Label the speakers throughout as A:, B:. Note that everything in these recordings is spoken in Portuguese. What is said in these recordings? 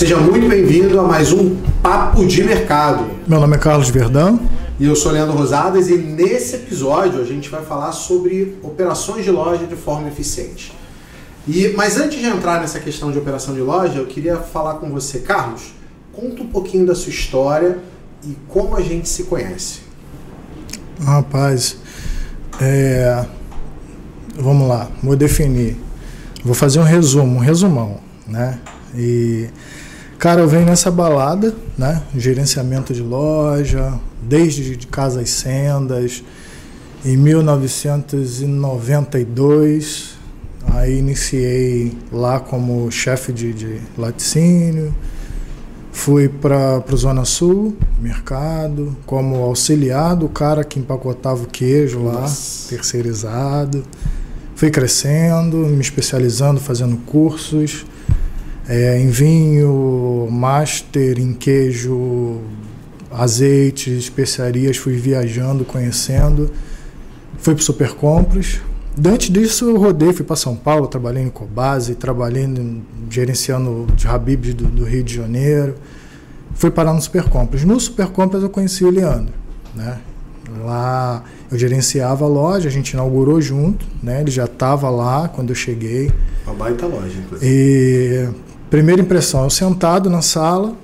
A: Seja muito bem-vindo a mais um Papo de Mercado.
B: Meu nome é Carlos Verdão.
A: E eu sou Leandro Rosadas e nesse episódio a gente vai falar sobre operações de loja de forma eficiente. E, mas antes de entrar nessa questão de operação de loja, eu queria falar com você, Carlos. Conta um pouquinho da sua história e como a gente se conhece.
B: Rapaz, é, vamos lá, vou definir. Vou fazer um resumo, um resumão, né? E cara, eu venho nessa balada, né? Gerenciamento de loja, desde de casas sendas. Em 1992, aí iniciei lá como chefe de, de laticínio. Fui para o Zona Sul, mercado, como auxiliar do cara que empacotava o queijo lá, Nossa. terceirizado. Fui crescendo, me especializando, fazendo cursos é, em vinho, master em queijo, azeite, especiarias. Fui viajando, conhecendo. Fui para Super Compras. Antes disso, eu rodei, fui para São Paulo, trabalhei em Cobase, trabalhei no, gerenciando de Habibs do, do, Rio de Janeiro. Fui parar no Super Compras. No Super Compras eu conheci o Leandro. Né? Lá eu gerenciava a loja, a gente inaugurou junto, né? ele já estava lá quando eu cheguei.
A: Uma baita loja, inclusive.
B: E primeira impressão, eu sentado na sala,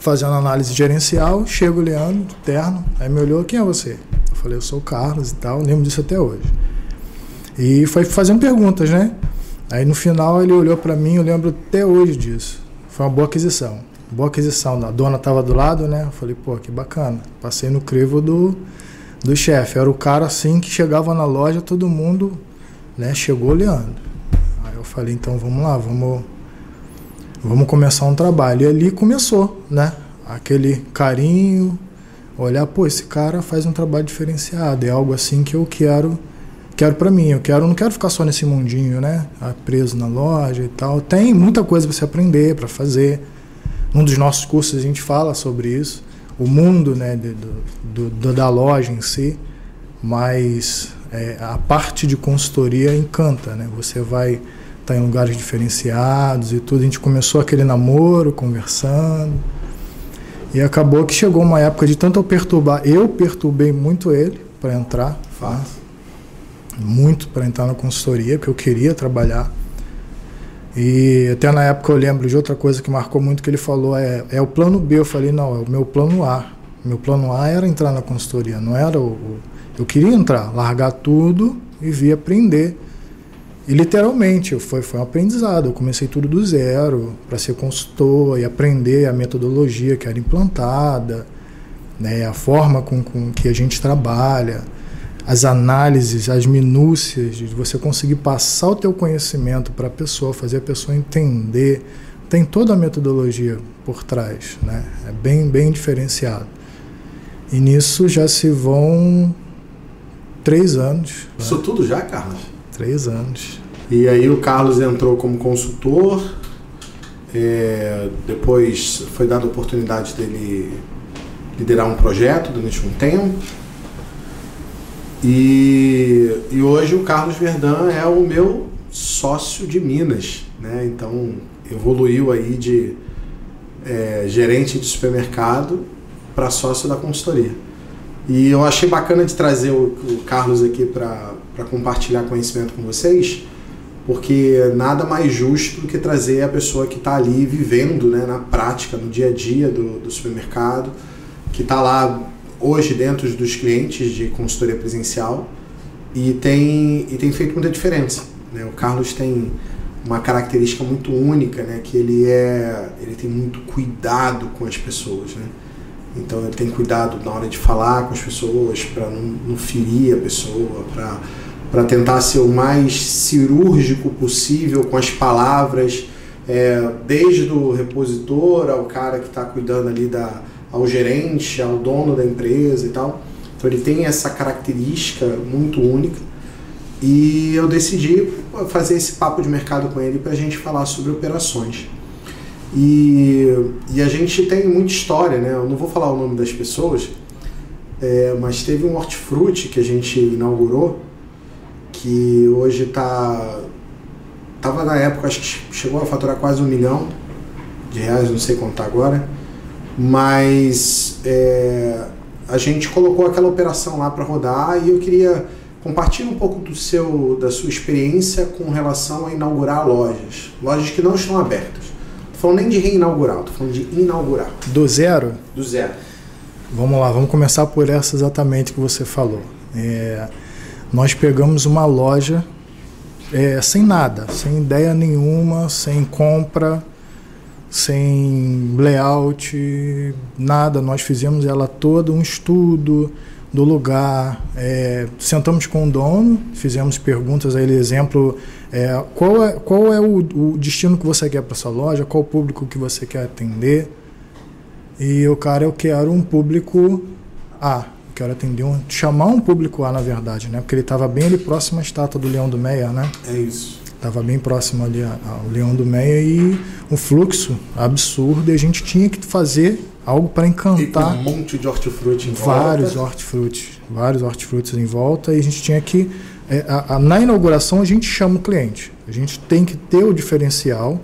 B: fazendo análise gerencial, chega o Leandro, terno, aí me olhou, quem é você? Eu falei, eu sou o Carlos e tal, lembro disso até hoje. E foi fazendo perguntas, né? Aí no final ele olhou para mim, eu lembro até hoje disso. Foi uma boa aquisição. Boa aquisição. A dona estava do lado, né? Eu falei, pô, que bacana. Passei no crivo do, do chefe. Era o cara assim que chegava na loja, todo mundo, né? Chegou olhando. Aí eu falei, então vamos lá, vamos, vamos começar um trabalho. E ali começou, né? Aquele carinho, olhar, pô, esse cara faz um trabalho diferenciado. É algo assim que eu quero quero para mim, eu quero, não quero ficar só nesse mundinho, né? Ah, preso na loja e tal. Tem muita coisa para você aprender, para fazer. Num dos nossos cursos a gente fala sobre isso, o mundo, né, de, do, do, da loja em si, mas é, a parte de consultoria encanta, né? Você vai estar tá em lugares diferenciados e tudo. A gente começou aquele namoro, conversando. E acabou que chegou uma época de tanto eu perturbar, eu perturbei muito ele para entrar.
A: Fácil
B: muito para entrar na consultoria, porque eu queria trabalhar. E até na época eu lembro de outra coisa que marcou muito que ele falou, é, é o plano B. Eu falei, não, é o meu plano A. Meu plano A era entrar na consultoria, não era o, o eu queria entrar, largar tudo e vir aprender. E literalmente foi, foi um aprendizado. Eu comecei tudo do zero para ser consultor e aprender a metodologia que era implantada, né, a forma com, com que a gente trabalha as análises, as minúcias de você conseguir passar o teu conhecimento para a pessoa, fazer a pessoa entender, tem toda a metodologia por trás, né? É bem bem diferenciado. E nisso já se vão três anos.
A: Isso né? tudo já, Carlos?
B: Três anos.
A: E aí o Carlos entrou como consultor, é, depois foi dada a oportunidade dele liderar um projeto durante um tempo. E, e hoje o Carlos Verdão é o meu sócio de Minas, né? Então evoluiu aí de é, gerente de supermercado para sócio da consultoria. E eu achei bacana de trazer o, o Carlos aqui para compartilhar conhecimento com vocês, porque nada mais justo do que trazer a pessoa que está ali vivendo né, na prática, no dia a dia do, do supermercado, que está lá hoje dentro dos clientes de consultoria presencial e tem, e tem feito muita diferença. Né? O Carlos tem uma característica muito única, né? que ele, é, ele tem muito cuidado com as pessoas. Né? Então ele tem cuidado na hora de falar com as pessoas para não, não ferir a pessoa, para tentar ser o mais cirúrgico possível com as palavras, é, desde o repositor ao cara que está cuidando ali da, ao gerente, ao dono da empresa e tal. Então ele tem essa característica muito única. E eu decidi fazer esse papo de mercado com ele para a gente falar sobre operações. E, e a gente tem muita história, né? Eu não vou falar o nome das pessoas, é, mas teve um hortifruti que a gente inaugurou, que hoje está. Estava na época, acho que chegou a faturar quase um milhão de reais, não sei contar agora, mas é, a gente colocou aquela operação lá para rodar e eu queria compartilhar um pouco do seu, da sua experiência com relação a inaugurar lojas, lojas que não estão abertas. Não falando nem de reinaugurar, estou falando de inaugurar.
B: Do zero?
A: Do zero.
B: Vamos lá, vamos começar por essa exatamente que você falou. É, nós pegamos uma loja é, sem nada, sem ideia nenhuma, sem compra, sem layout, nada. Nós fizemos ela toda um estudo do lugar, é, sentamos com o dono, fizemos perguntas a ele, exemplo, é, qual é, qual é o, o destino que você quer para sua loja, qual público que você quer atender. E o cara, eu quero um público A, quero atender um, chamar um público A, na verdade, né? Porque ele estava bem ali próximo à estátua do Leão do Meia, né?
A: É isso.
B: Estava bem próximo ali ao Leão do Meia e um fluxo absurdo e a gente tinha que fazer algo para encantar.
A: E um monte de hortifruti em
B: vários
A: volta.
B: hortifruti, vários hortifrutis em volta e a gente tinha que é, a, a, na inauguração a gente chama o cliente. A gente tem que ter o diferencial,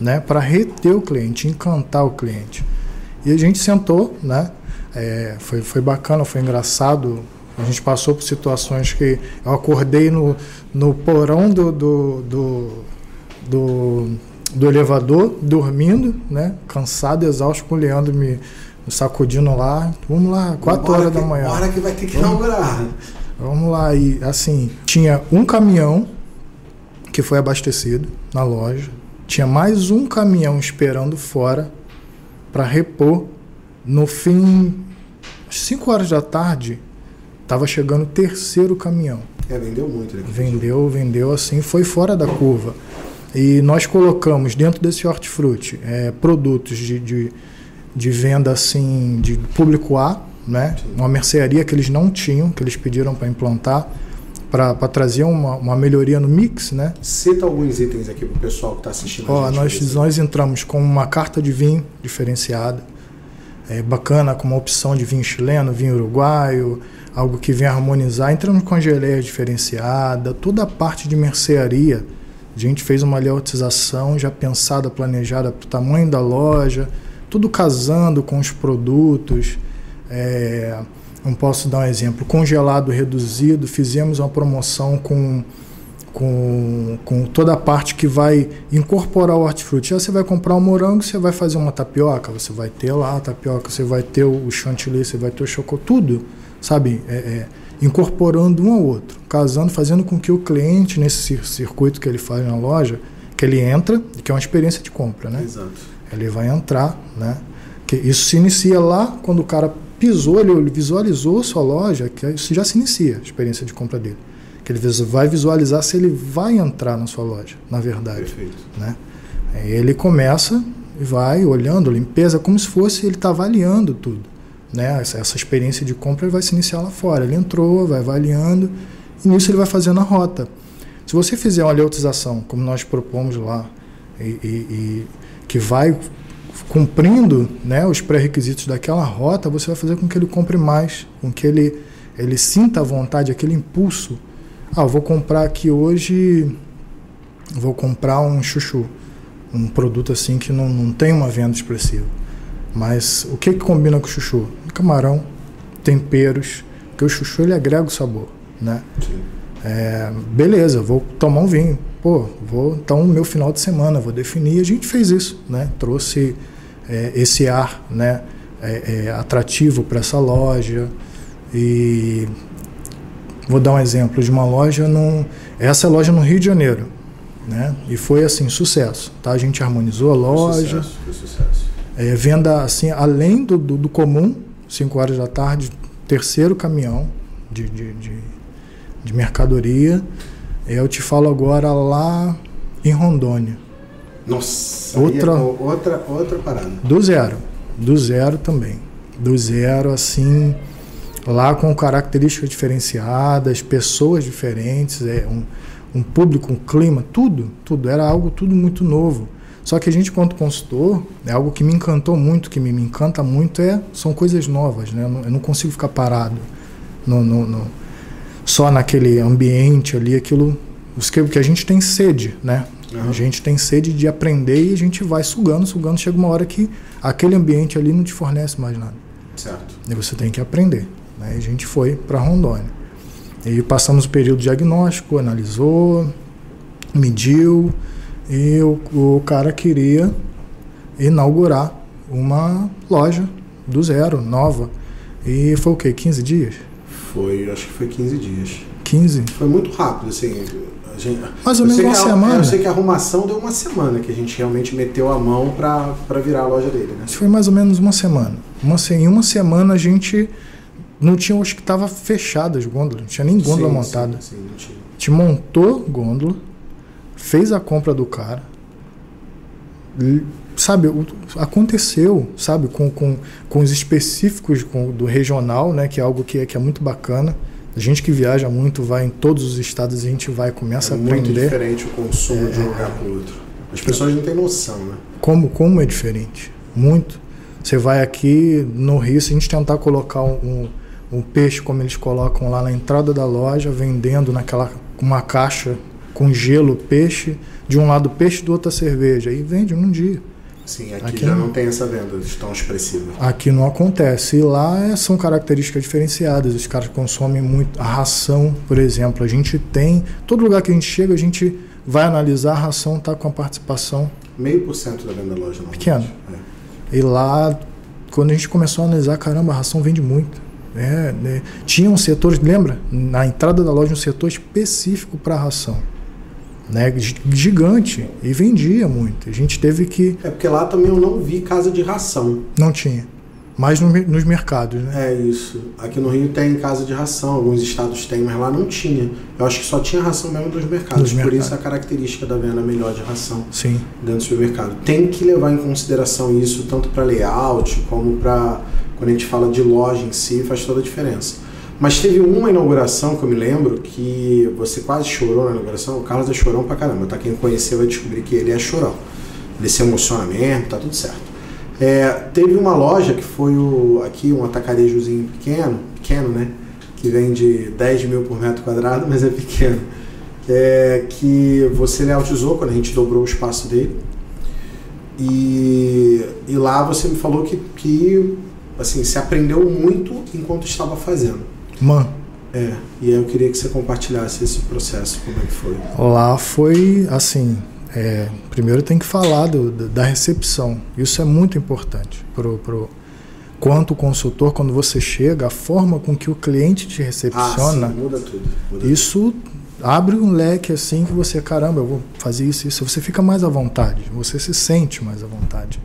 B: né, para reter o cliente, encantar o cliente. E a gente sentou, né? É, foi, foi bacana, foi engraçado. A gente passou por situações que eu acordei no, no porão do, do, do, do, do elevador, dormindo, né? Cansado, exausto, com o Leandro me, me sacudindo lá. Vamos lá, 4 horas
A: que,
B: da manhã.
A: hora que vai ter que inaugurar.
B: Vamos lá. E assim, tinha um caminhão que foi abastecido na loja. Tinha mais um caminhão esperando fora para repor. No fim, às 5 horas da tarde, estava chegando o terceiro caminhão.
A: É, vendeu muito. Né?
B: Vendeu, vendeu assim, foi fora da curva. E nós colocamos dentro desse hortifruti é, produtos de, de, de, venda assim, de público A, né? uma mercearia que eles não tinham, que eles pediram para implantar, para trazer uma, uma melhoria no mix. Né?
A: Cita alguns itens aqui para o pessoal que está assistindo.
B: Ó, nós, nós entramos com uma carta de vinho diferenciada, é, bacana, com uma opção de vinho chileno, vinho uruguaio, algo que vem harmonizar. Entramos com a geleia diferenciada, toda a parte de mercearia. A gente fez uma layoutização já pensada, planejada para o tamanho da loja, tudo casando com os produtos. É, não posso dar um exemplo. Congelado reduzido, fizemos uma promoção com, com, com toda a parte que vai incorporar o hortifruti. Já você vai comprar um morango, você vai fazer uma tapioca, você vai ter lá a tapioca, você vai ter o chantilly, você vai ter o chocolate, tudo, sabe? É, é, incorporando um ao outro, casando, fazendo com que o cliente, nesse circuito que ele faz na loja, que ele entra, que é uma experiência de compra, né?
A: Exato.
B: Ele vai entrar, né? Que isso se inicia lá quando o cara pisou, ele visualizou sua loja, que isso já se inicia a experiência de compra dele. Que ele vai visualizar se ele vai entrar na sua loja, na verdade.
A: Perfeito.
B: Né? Ele começa e vai olhando, limpeza, como se fosse ele está avaliando tudo. Né? Essa, essa experiência de compra vai se iniciar lá fora. Ele entrou, vai avaliando, e nisso ele vai fazendo a rota. Se você fizer uma leotização, como nós propomos lá, e, e, e que vai cumprindo né, os pré-requisitos daquela rota, você vai fazer com que ele compre mais, com que ele, ele sinta a vontade, aquele impulso. Ah, eu vou comprar aqui hoje, vou comprar um chuchu, um produto assim que não, não tem uma venda expressiva. Mas o que, que combina com o chuchu? Camarão, temperos, porque o chuchu ele agrega o sabor, né? É, beleza, vou tomar um vinho. Pô, vou então meu final de semana, vou definir. A gente fez isso, né? Trouxe é, esse ar, né? É, é atrativo para essa loja e vou dar um exemplo de uma loja num, essa é a loja no Rio de Janeiro, né? E foi assim sucesso, tá? A gente harmonizou a loja.
A: Foi sucesso, foi sucesso.
B: É, venda assim além do, do, do comum, 5 horas da tarde, terceiro caminhão de, de, de, de mercadoria. Eu te falo agora lá em Rondônia.
A: Nossa,
B: outra,
A: é outra, outra parada.
B: Do zero. Do zero também. Do zero, assim, lá com características diferenciadas, pessoas diferentes, é um, um público, um clima, tudo, tudo. Era algo tudo muito novo. Só que a gente, quanto consultor, é algo que me encantou muito, que me, me encanta muito, é são coisas novas, né? Eu não, eu não consigo ficar parado no, no, no, só naquele ambiente ali, aquilo Porque a gente tem sede, né? Uhum. A gente tem sede de aprender e a gente vai sugando, sugando. Chega uma hora que aquele ambiente ali não te fornece mais nada.
A: Certo.
B: E você tem que aprender. Né? E a gente foi para Rondônia. E passamos o período diagnóstico, analisou, mediu, e o, o cara queria inaugurar uma loja do zero, nova. E foi o quê? 15 dias?
A: Foi, acho que foi 15 dias.
B: 15?
A: Foi muito rápido, assim. Gente,
B: Mais ou menos uma
A: a,
B: semana.
A: Eu sei que a arrumação deu uma semana que a gente realmente meteu a mão para virar a loja dele, né?
B: Foi mais ou menos uma semana. Uma, em uma semana a gente não tinha, acho que estava fechada as gôndolas, não tinha nem gôndola sim, montada.
A: Sim, sim, não tinha.
B: A gente montou gôndola, fez a compra do cara, sabe, aconteceu, sabe, com, com, com os específicos com, do regional, né, que é algo que é, que é muito bacana. A gente que viaja muito, vai em todos os estados, a gente vai começa
A: é
B: a aprender.
A: É muito diferente o consumo é, de um lugar para o outro. As pessoas não têm noção, né?
B: Como, como é diferente? Muito. Você vai aqui no Rio, se a gente tentar colocar um, um peixe como eles colocam lá na entrada da loja, vendendo naquela uma caixa com gelo, peixe, de um lado peixe, do outro a cerveja, e vende num dia.
A: Sim, aqui, aqui já não, não tem essa venda tão expressiva.
B: Aqui não acontece. E lá é, são características diferenciadas. Os caras consomem muito. A ração, por exemplo, a gente tem. Todo lugar que a gente chega, a gente vai analisar, a ração está com a participação.
A: Meio por cento da venda da loja, não.
B: Pequeno. É. E lá, quando a gente começou a analisar, caramba, a ração vende muito. É, né? Tinha um setor, lembra? Na entrada da loja, um setor específico para ração né, gigante e vendia muito. A gente teve que.
A: É porque lá também eu não vi casa de ração.
B: Não tinha. Mas no, nos mercados, né?
A: É isso. Aqui no Rio tem casa de ração, alguns estados têm, mas lá não tinha. Eu acho que só tinha ração mesmo dos mercados. Por mercados. isso a característica da venda melhor de ração
B: Sim.
A: dentro do supermercado. Tem que levar em consideração isso tanto para layout como para quando a gente fala de loja em si, faz toda a diferença. Mas teve uma inauguração que eu me lembro que você quase chorou na inauguração. O Carlos é chorão pra caramba, tá? Quem conheceu vai descobrir que ele é chorão. Ele se emociona mesmo, tá tudo certo. É, teve uma loja que foi o, aqui um atacarejozinho pequeno, pequeno, né? Que vende 10 mil por metro quadrado, mas é pequeno. É, que você layoutizou quando a gente dobrou o espaço dele. E, e lá você me falou que, que assim, se aprendeu muito enquanto estava fazendo.
B: Man.
A: É, e aí eu queria que você compartilhasse esse processo, como é que foi.
B: Lá foi assim, é, primeiro tem que falar do, da recepção. Isso é muito importante pro, pro quanto consultor quando você chega, a forma com que o cliente te recepciona.
A: Ah, sim, muda tudo. Muda
B: isso abre um leque assim que você, caramba, eu vou fazer isso, isso. Você fica mais à vontade, você se sente mais à vontade.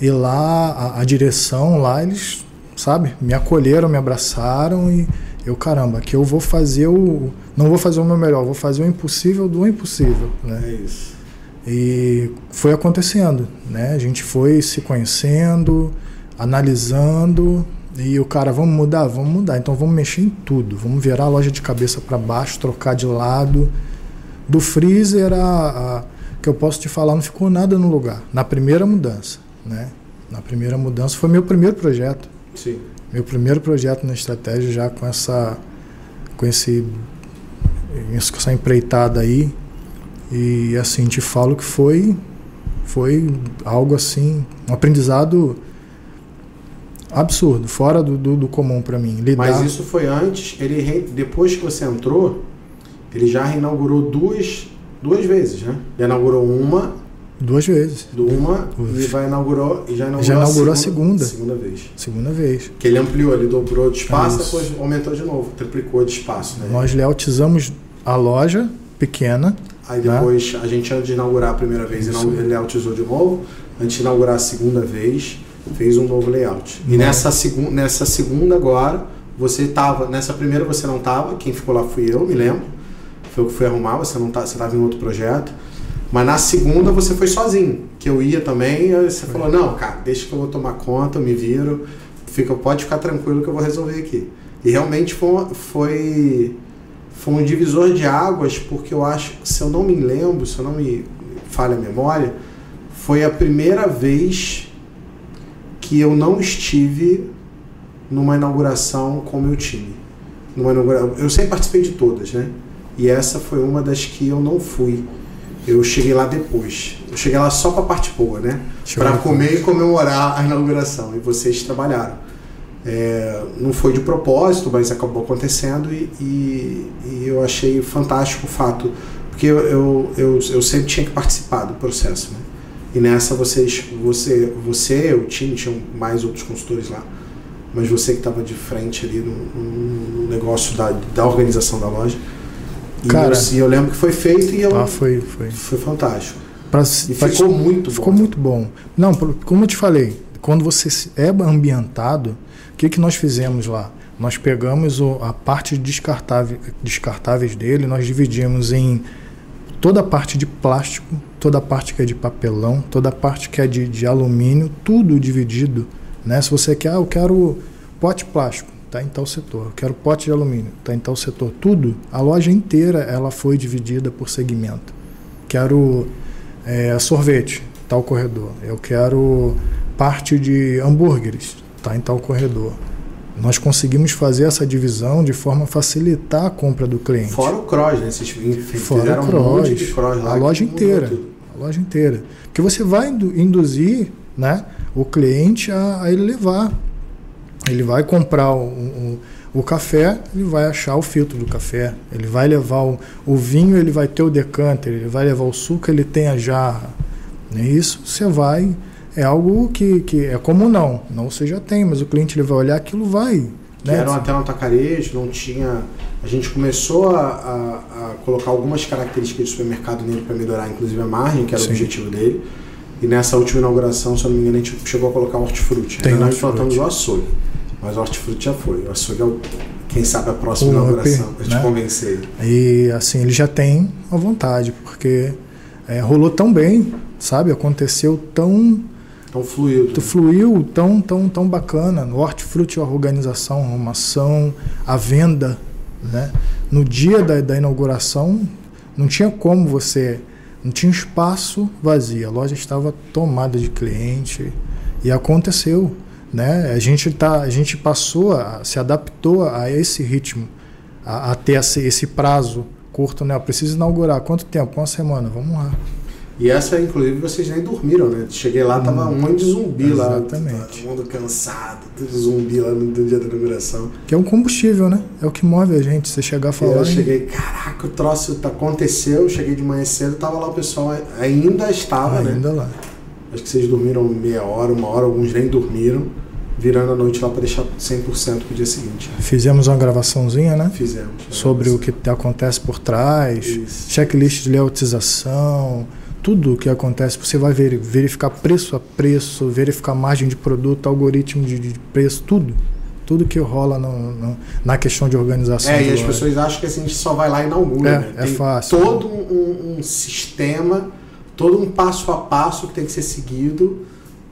B: E lá a, a direção lá eles sabe? Me acolheram, me abraçaram e eu, caramba, que eu vou fazer o. Não vou fazer o meu melhor, vou fazer o impossível do impossível. Né?
A: É isso.
B: E foi acontecendo, né? A gente foi se conhecendo, analisando, e o cara, vamos mudar? Vamos mudar. Então vamos mexer em tudo. Vamos virar a loja de cabeça para baixo, trocar de lado. Do freezer a, a, que eu posso te falar, não ficou nada no lugar. Na primeira mudança, né? Na primeira mudança foi meu primeiro projeto.
A: Sim.
B: Meu primeiro projeto na estratégia já com essa com esse essa empreitada aí e assim te falo que foi foi algo assim um aprendizado absurdo fora do, do, do comum para mim
A: lidar... mas isso foi antes ele depois que você entrou ele já reinaugurou duas duas vezes né ele inaugurou uma
B: Duas vezes.
A: Do uma Duas. e vai inaugurou e já inaugurou,
B: já inaugurou a, segunda,
A: a segunda. Segunda vez.
B: Segunda vez.
A: Que ele ampliou, ele dobrou de espaço, Isso. depois aumentou de novo, triplicou de espaço. Né?
B: Nós layoutizamos a loja pequena.
A: Aí né? depois, né? a gente antes de inaugurar a primeira vez, ele layoutizou de novo. Antes de inaugurar a segunda vez, fez um novo layout. E nessa, segu nessa segunda agora, você estava. Nessa primeira você não estava, quem ficou lá fui eu, me lembro. Foi eu que fui arrumar, você não tá, você estava em outro projeto. Mas na segunda você foi sozinho, que eu ia também, você falou, não, cara, deixa que eu vou tomar conta, eu me viro, fica, pode ficar tranquilo que eu vou resolver aqui. E realmente foi, foi, foi um divisor de águas, porque eu acho, se eu não me lembro, se eu não me falha a memória, foi a primeira vez que eu não estive numa inauguração com o meu time. Numa inauguração, eu sempre participei de todas, né? E essa foi uma das que eu não fui. Eu cheguei lá depois. Eu cheguei lá só para a parte boa, né? Para comer e comemorar a inauguração. E vocês trabalharam. É, não foi de propósito, mas acabou acontecendo e, e, e eu achei fantástico o fato, porque eu, eu, eu, eu, sempre tinha que participar do processo. Né? E nessa vocês, você, você, o time, tinham mais outros consultores lá, mas você que estava de frente ali no, no, negócio da, da organização da loja. E Cara, eu, eu lembro que foi feito e eu,
B: ah, foi, foi.
A: foi fantástico.
B: Pra, e pra, ficou muito ficou bom. muito bom. Não, como eu te falei, quando você é ambientado, o que, que nós fizemos lá? Nós pegamos o, a parte descartável, descartáveis dele, nós dividimos em toda a parte de plástico, toda a parte que é de papelão, toda a parte que é de, de alumínio, tudo dividido. Né? Se você quer, ah, eu quero pote plástico, está em tal setor. Eu quero pote de alumínio, está em tal setor. Tudo, a loja inteira, ela foi dividida por segmento. Quero é, sorvete, tal corredor. Eu quero parte de hambúrgueres, está em tal corredor. Nós conseguimos fazer essa divisão de forma a facilitar a compra do cliente.
A: Fora o cross, né? Vocês
B: Fora o cross, um cross a loja inteira. A loja inteira. Porque você vai induzir né, o cliente a, a ele levar. Ele vai comprar o, o, o, café, ele vai achar o filtro do café. Ele vai levar o, o vinho, ele vai ter o decanter. Ele vai levar o suco, ele tem a jarra. É isso você vai é algo que, que é comum não. Não você já tem, mas o cliente ele vai olhar aquilo vai.
A: Que né? era até um atacarejo, não tinha. A gente começou a, a, a, colocar algumas características do supermercado nele para melhorar, inclusive a margem, que era Sim. o objetivo dele. E nessa última inauguração, se eu não me engano, a gente chegou a colocar hortifruti. Tem nós plantamos o açougue, mas o hortifruti já foi. O açougue é o, quem sabe a próxima o inauguração, para né? te convencer.
B: E assim, ele já tem a vontade, porque é, rolou tão bem, sabe? Aconteceu tão
A: Tão fluiu.
B: Tão fluiu, tão, tão, tão bacana. No hortifruti, a organização, a arrumação, a venda. Né? No dia da, da inauguração, não tinha como você. Não tinha espaço vazio. A loja estava tomada de cliente. E aconteceu. Né? A, gente tá, a gente passou, a, se adaptou a esse ritmo, a, a ter esse, esse prazo curto. Né? Eu preciso inaugurar. Quanto tempo? Uma semana. Vamos lá.
A: E essa, inclusive, vocês nem dormiram, né? Cheguei lá, tava hum, um monte de zumbi
B: exatamente.
A: lá.
B: Exatamente.
A: Todo mundo cansado, tudo zumbi lá no dia da inauguração.
B: Que é um combustível, né? É o que move a gente. Você chegar a falar.
A: Eu cheguei, caraca, o troço tá, aconteceu. Cheguei de manhã cedo, tava lá o pessoal, ainda estava,
B: ainda
A: né?
B: Ainda lá.
A: Acho que vocês dormiram meia hora, uma hora, alguns nem dormiram. Virando a noite lá para deixar 100% pro dia seguinte.
B: Fizemos uma gravaçãozinha, né?
A: Fizemos.
B: Sobre o que acontece por trás, Isso. checklist de leotização tudo o que acontece, você vai verificar preço a preço, verificar margem de produto, algoritmo de, de preço, tudo. Tudo que rola no, no, na questão de organização.
A: É, e as pessoas acham que assim, a gente só vai lá e inaugura.
B: É,
A: né?
B: é fácil.
A: Todo um, um sistema, todo um passo a passo que tem que ser seguido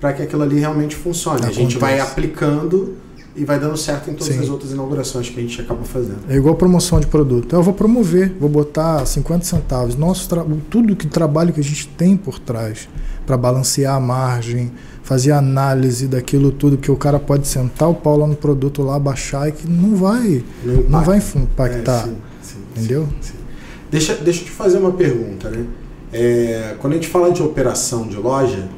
A: para que aquilo ali realmente funcione. Acontece. A gente vai aplicando e vai dando certo em todas Sim. as outras inaugurações que a gente acaba fazendo.
B: É igual promoção de produto. Eu vou promover, vou botar 50 centavos. Nosso tudo que trabalho que a gente tem por trás para balancear a margem, fazer análise daquilo tudo que o cara pode sentar o pau lá no produto lá, baixar e que não vai não, não vai impactar. É, sim, sim, entendeu? Sim,
A: deixa, deixa eu te fazer uma pergunta, né? É, quando a gente fala de operação de loja,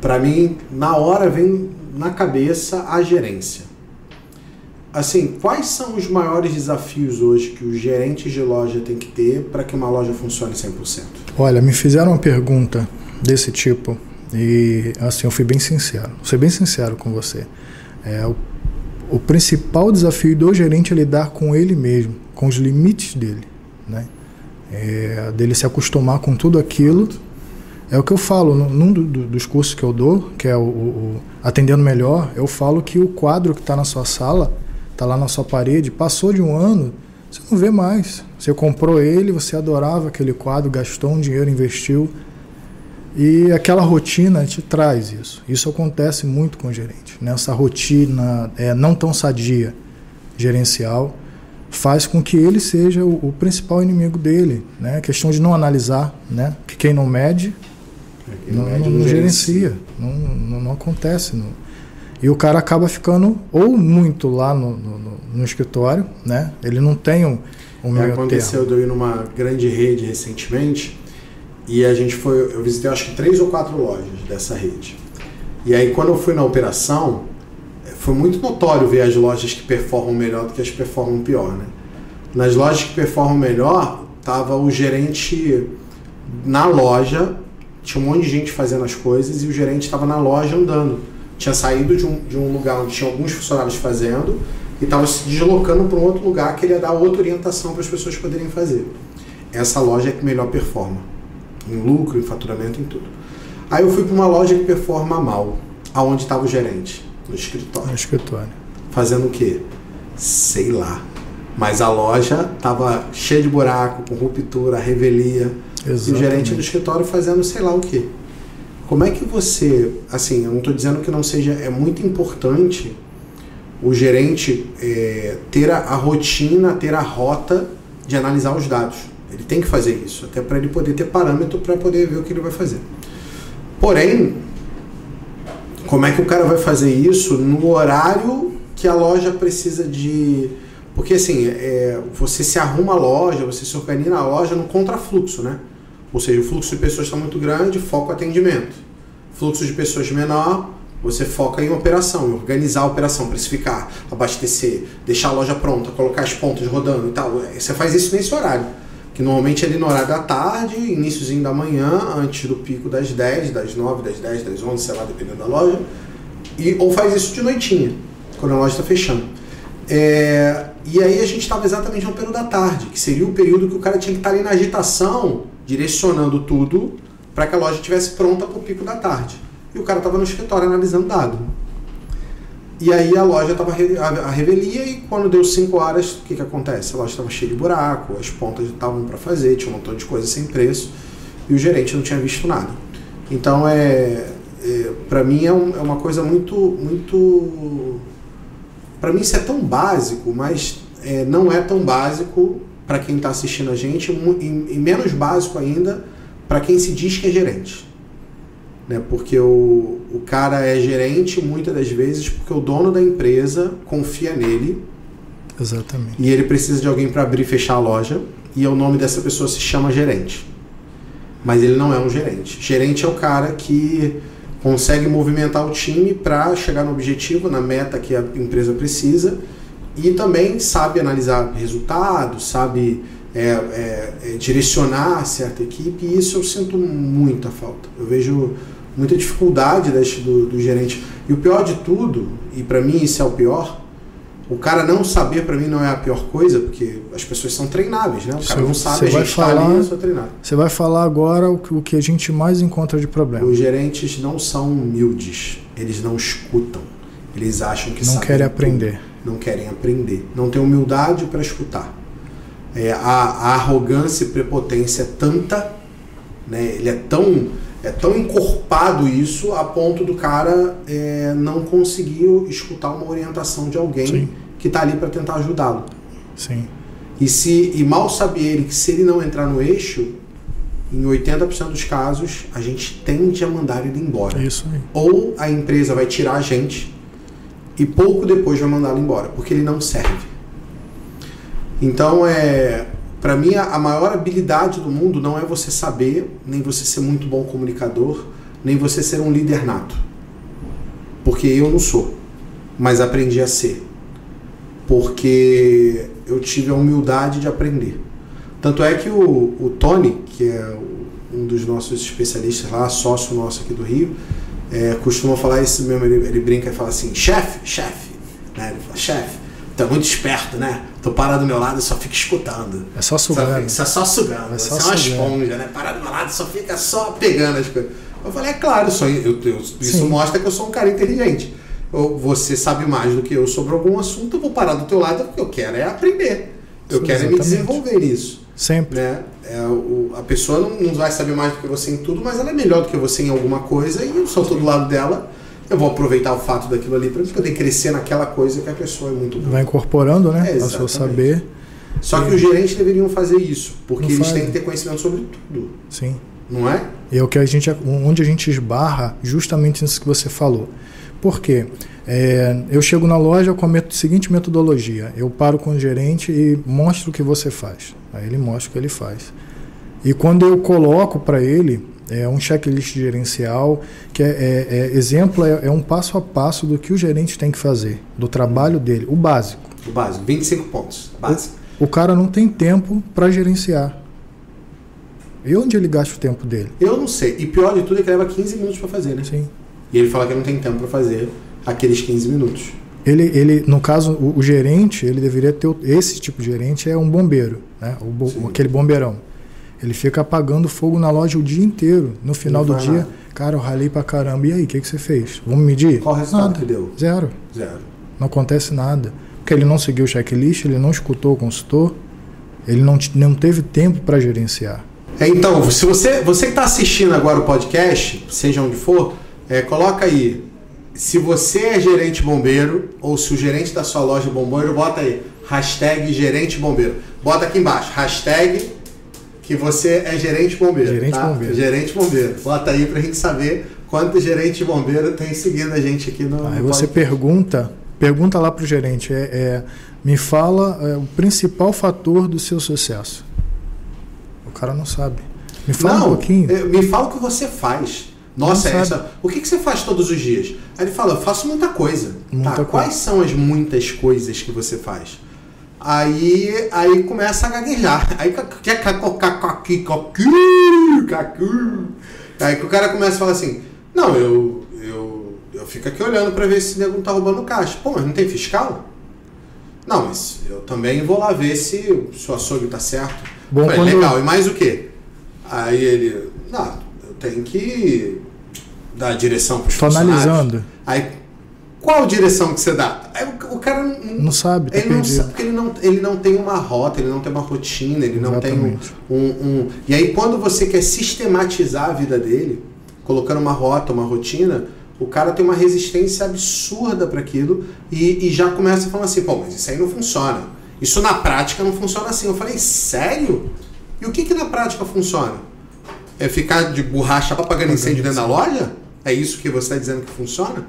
A: para mim, na hora vem na cabeça a gerência assim, quais são os maiores desafios hoje que os gerentes de loja têm que ter para que uma loja funcione 100%?
B: Olha, me fizeram uma pergunta desse tipo e assim eu fui bem sincero, vou ser bem sincero com você. É, o, o principal desafio do gerente é lidar com ele mesmo, com os limites dele, né? É, dele se acostumar com tudo aquilo. É o que eu falo num do, do, dos cursos que eu dou, que é o, o Atendendo Melhor, eu falo que o quadro que está na sua sala está lá na sua parede, passou de um ano, você não vê mais. Você comprou ele, você adorava aquele quadro, gastou um dinheiro, investiu. E aquela rotina te traz isso. Isso acontece muito com o gerente. Nessa rotina é, não tão sadia gerencial faz com que ele seja o, o principal inimigo dele. Né? A questão de não analisar, né? que quem não mede, não, não, não, gerencia, não, não, não acontece. Não. E o cara acaba ficando ou muito lá no, no, no escritório, né? Ele não tem um, um
A: é, Aconteceu de eu ir numa grande rede recentemente e a gente foi, eu visitei acho que três ou quatro lojas dessa rede. E aí quando eu fui na operação, foi muito notório ver as lojas que performam melhor do que as que performam pior, né? Nas lojas que performam melhor, tava o gerente na loja, tinha um monte de gente fazendo as coisas e o gerente estava na loja andando tinha saído de um, de um lugar onde tinha alguns funcionários fazendo e estava se deslocando para um outro lugar que ele ia dar outra orientação para as pessoas poderem fazer. Essa loja é que melhor performa, em lucro, em faturamento, em tudo. Aí eu fui para uma loja que performa mal, aonde estava o gerente, no escritório.
B: No escritório.
A: Fazendo o quê? Sei lá. Mas a loja estava cheia de buraco, com ruptura, revelia. Exatamente. E o gerente do escritório fazendo sei lá o quê. Como é que você, assim, eu não estou dizendo que não seja, é muito importante o gerente é, ter a, a, rotina, ter a rota de analisar os dados. Ele tem que fazer isso, até para ele poder ter parâmetro para poder ver o que ele vai fazer. Porém, como é que o cara vai fazer isso no horário que a loja precisa de. Porque assim, é, você se arruma a loja, você se organiza a loja no contrafluxo, né? Ou seja, o fluxo de pessoas está muito grande, foco atendimento. Fluxo de pessoas menor, você foca em operação, organizar a operação, precificar, abastecer, deixar a loja pronta, colocar as pontas rodando e tal. Você faz isso nesse horário. Que normalmente é ali no horário da tarde, iníciozinho da manhã, antes do pico das 10, das 9, das 10, das 11, sei lá, dependendo da loja. E, ou faz isso de noitinha, quando a loja está fechando. É, e aí a gente estava exatamente no período da tarde, que seria o período que o cara tinha que estar tá ali na agitação direcionando tudo para que a loja estivesse pronta para o pico da tarde. E o cara estava no escritório analisando dado. E aí a loja estava a revelia e quando deu 5 horas, o que, que acontece? A loja estava cheia de buraco, as pontas estavam para fazer, tinha um montão de coisa sem preço e o gerente não tinha visto nada. Então é, é para mim é, um, é, uma coisa muito muito para mim isso é tão básico, mas é, não é tão básico para quem está assistindo a gente e, menos básico ainda para quem se diz que é gerente. Né? Porque o, o cara é gerente muitas das vezes porque o dono da empresa confia nele.
B: Exatamente.
A: E ele precisa de alguém para abrir e fechar a loja. E o nome dessa pessoa se chama gerente. Mas ele não é um gerente. Gerente é o cara que consegue movimentar o time para chegar no objetivo, na meta que a empresa precisa e também sabe analisar resultados, sabe é, é, é, direcionar certa equipe, e isso eu sinto muita falta. Eu vejo muita dificuldade deste, do, do gerente. E o pior de tudo, e para mim isso é o pior, o cara não saber para mim não é a pior coisa, porque as pessoas são treináveis, né? O cara não sabe, a gente falar, tá ali, eu sou treinado.
B: Você vai falar agora o que, o que a gente mais encontra de problema.
A: Os gerentes não são humildes, eles não escutam, eles acham que
B: não querem aprender.
A: Tudo não querem aprender, não têm humildade para escutar. É, a, a, arrogância e prepotência é tanta, né, ele é tão, é tão encorpado isso a ponto do cara é, não conseguir escutar uma orientação de alguém Sim. que está ali para tentar ajudá-lo.
B: Sim.
A: E, se, e mal sabe ele que se ele não entrar no eixo, em 80% dos casos, a gente tende a mandar ele embora.
B: Isso aí.
A: Ou a empresa vai tirar a gente e pouco depois vai mandá-lo embora, porque ele não serve. Então, é, para mim, a maior habilidade do mundo não é você saber, nem você ser muito bom comunicador, nem você ser um líder nato. Porque eu não sou, mas aprendi a ser. Porque eu tive a humildade de aprender. Tanto é que o, o Tony, que é um dos nossos especialistas lá, sócio nosso aqui do Rio, é, costuma falar isso mesmo, ele, ele brinca e fala assim, chefe, chefe, né? Ele fala, chefe, tu é muito esperto, né? Tu para do meu lado e só fica escutando.
B: É só sugando.
A: Você é só sugando, é só você sugando. é uma esponja, né? Para do meu lado e só fica só pegando as coisas. Eu falei, é claro, só, eu, eu, isso mostra que eu sou um cara inteligente. Você sabe mais do que eu sobre algum assunto, eu vou parar do teu lado porque eu quero é aprender. Eu Sim, quero é me desenvolver isso.
B: Sempre.
A: Né? É, o, a pessoa não, não, vai saber mais do que você em tudo, mas ela é melhor do que você em alguma coisa e eu só estou do lado dela. Eu vou aproveitar o fato daquilo ali para poder crescer naquela coisa que a pessoa é muito boa.
B: Vai incorporando, né? É, a sua saber.
A: Só que os gerentes deveriam fazer isso, porque não eles faz. têm que ter conhecimento sobre tudo.
B: Sim.
A: Não é?
B: E é o que a gente, onde a gente esbarra justamente nisso que você falou. Por quê? É, eu chego na loja com a seguinte metodologia: eu paro com o gerente e mostro o que você faz. Aí ele mostra o que ele faz. E quando eu coloco para ele é um checklist gerencial, que é, é, é exemplo, é, é, um passo a passo do que o gerente tem que fazer, do trabalho dele, o básico.
A: O básico, 25 pontos. Básico.
B: O, o cara não tem tempo para gerenciar. E onde ele gasta o tempo dele?
A: Eu não sei. E pior de tudo é que leva 15 minutos para fazer, né?
B: Sim.
A: E ele fala que não tem tempo para fazer aqueles 15 minutos.
B: Ele, ele, no caso, o, o, gerente, ele deveria ter esse tipo de gerente é um bombeiro, né? O, aquele bombeirão. Ele fica apagando fogo na loja o dia inteiro. No final do dia, nada. cara, eu ralei pra caramba. E aí, o que, que você fez? Vamos medir?
A: Qual o resultado nada. que deu?
B: Zero.
A: Zero.
B: Não acontece nada. Porque ele não seguiu o checklist, ele não escutou o consultor, ele não, não teve tempo para gerenciar.
A: É, então, se você, você que está assistindo agora o podcast, seja onde for, é, coloca aí. Se você é gerente bombeiro, ou se o gerente da sua loja é bombeiro, bota aí. Hashtag gerente bombeiro. Bota aqui embaixo. Hashtag que você é gerente bombeiro.
B: Gerente
A: tá?
B: bombeiro.
A: Gerente bombeiro. Bota aí pra gente saber quantos gerente bombeiro tem seguindo a gente aqui no.
B: Aí você pergunta, pergunta lá pro gerente, é, é me fala é, o principal fator do seu sucesso. O cara não sabe. Me fala
A: não,
B: um pouquinho.
A: Me fala o que você faz. Nossa, essa, o que, que você faz todos os dias? Aí ele fala, eu faço muita coisa. Muita tá, coisa. Quais são as muitas coisas que você faz? Aí, aí começa a gaguejar. Aí Aí que o cara começa a falar assim: Não, eu, eu, eu fico aqui olhando para ver se o nego não tá roubando caixa. Pô, mas não tem fiscal? Não, mas eu também vou lá ver se, se o açougue tá certo.
B: Bom,
A: Falei, quando... legal, e mais o quê? Aí ele, não, eu tenho que dar direção pros
B: Tô analisando.
A: Aí qual direção que você dá? O, o cara
B: não, não sabe, tá
A: ele não sabe porque ele não, ele não tem uma rota, ele não tem uma rotina, ele não Exatamente. tem um, um, um, E aí quando você quer sistematizar a vida dele, colocando uma rota, uma rotina, o cara tem uma resistência absurda para aquilo e, e já começa falando assim, pô, mas isso aí não funciona. Isso na prática não funciona assim. Eu falei, sério? E o que que na prática funciona? É ficar de borracha apagando incêndio dentro da loja? É isso que você está dizendo que funciona?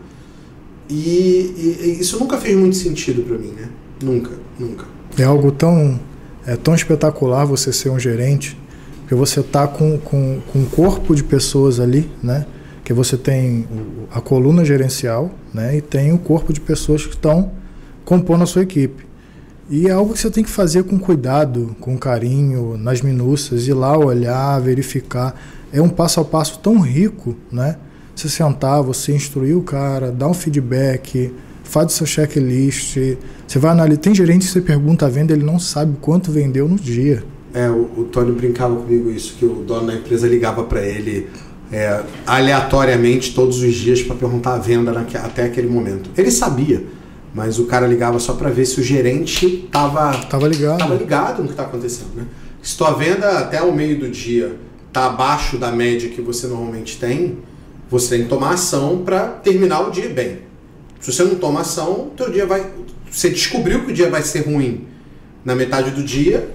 A: E, e, isso nunca fez muito sentido para mim, né? Nunca, nunca.
B: É algo tão, é tão espetacular você ser um gerente, porque você tá com, com, com um corpo de pessoas ali, né? Que você tem a coluna gerencial, né? E tem o corpo de pessoas que estão compondo a sua equipe. E é algo que você tem que fazer com cuidado, com carinho, nas minúcias, ir lá olhar, verificar. É um passo a passo tão rico, né? Você sentar, você instruir o cara, dar um feedback, faz o seu checklist. Você vai analisar. Tem gerente que você pergunta a venda, ele não sabe quanto vendeu no dia.
A: É, o, o Tony brincava comigo isso, que o dono da empresa ligava para ele é, aleatoriamente todos os dias para perguntar a venda naque, até aquele momento. Ele sabia, mas o cara ligava só para ver se o gerente estava
B: tava ligado.
A: Tava ligado no que está acontecendo. Né? Se tua venda até o meio do dia está abaixo da média que você normalmente tem, você tem que tomar ação para terminar o dia bem. Se você não toma ação, teu dia vai. Você descobriu que o dia vai ser ruim na metade do dia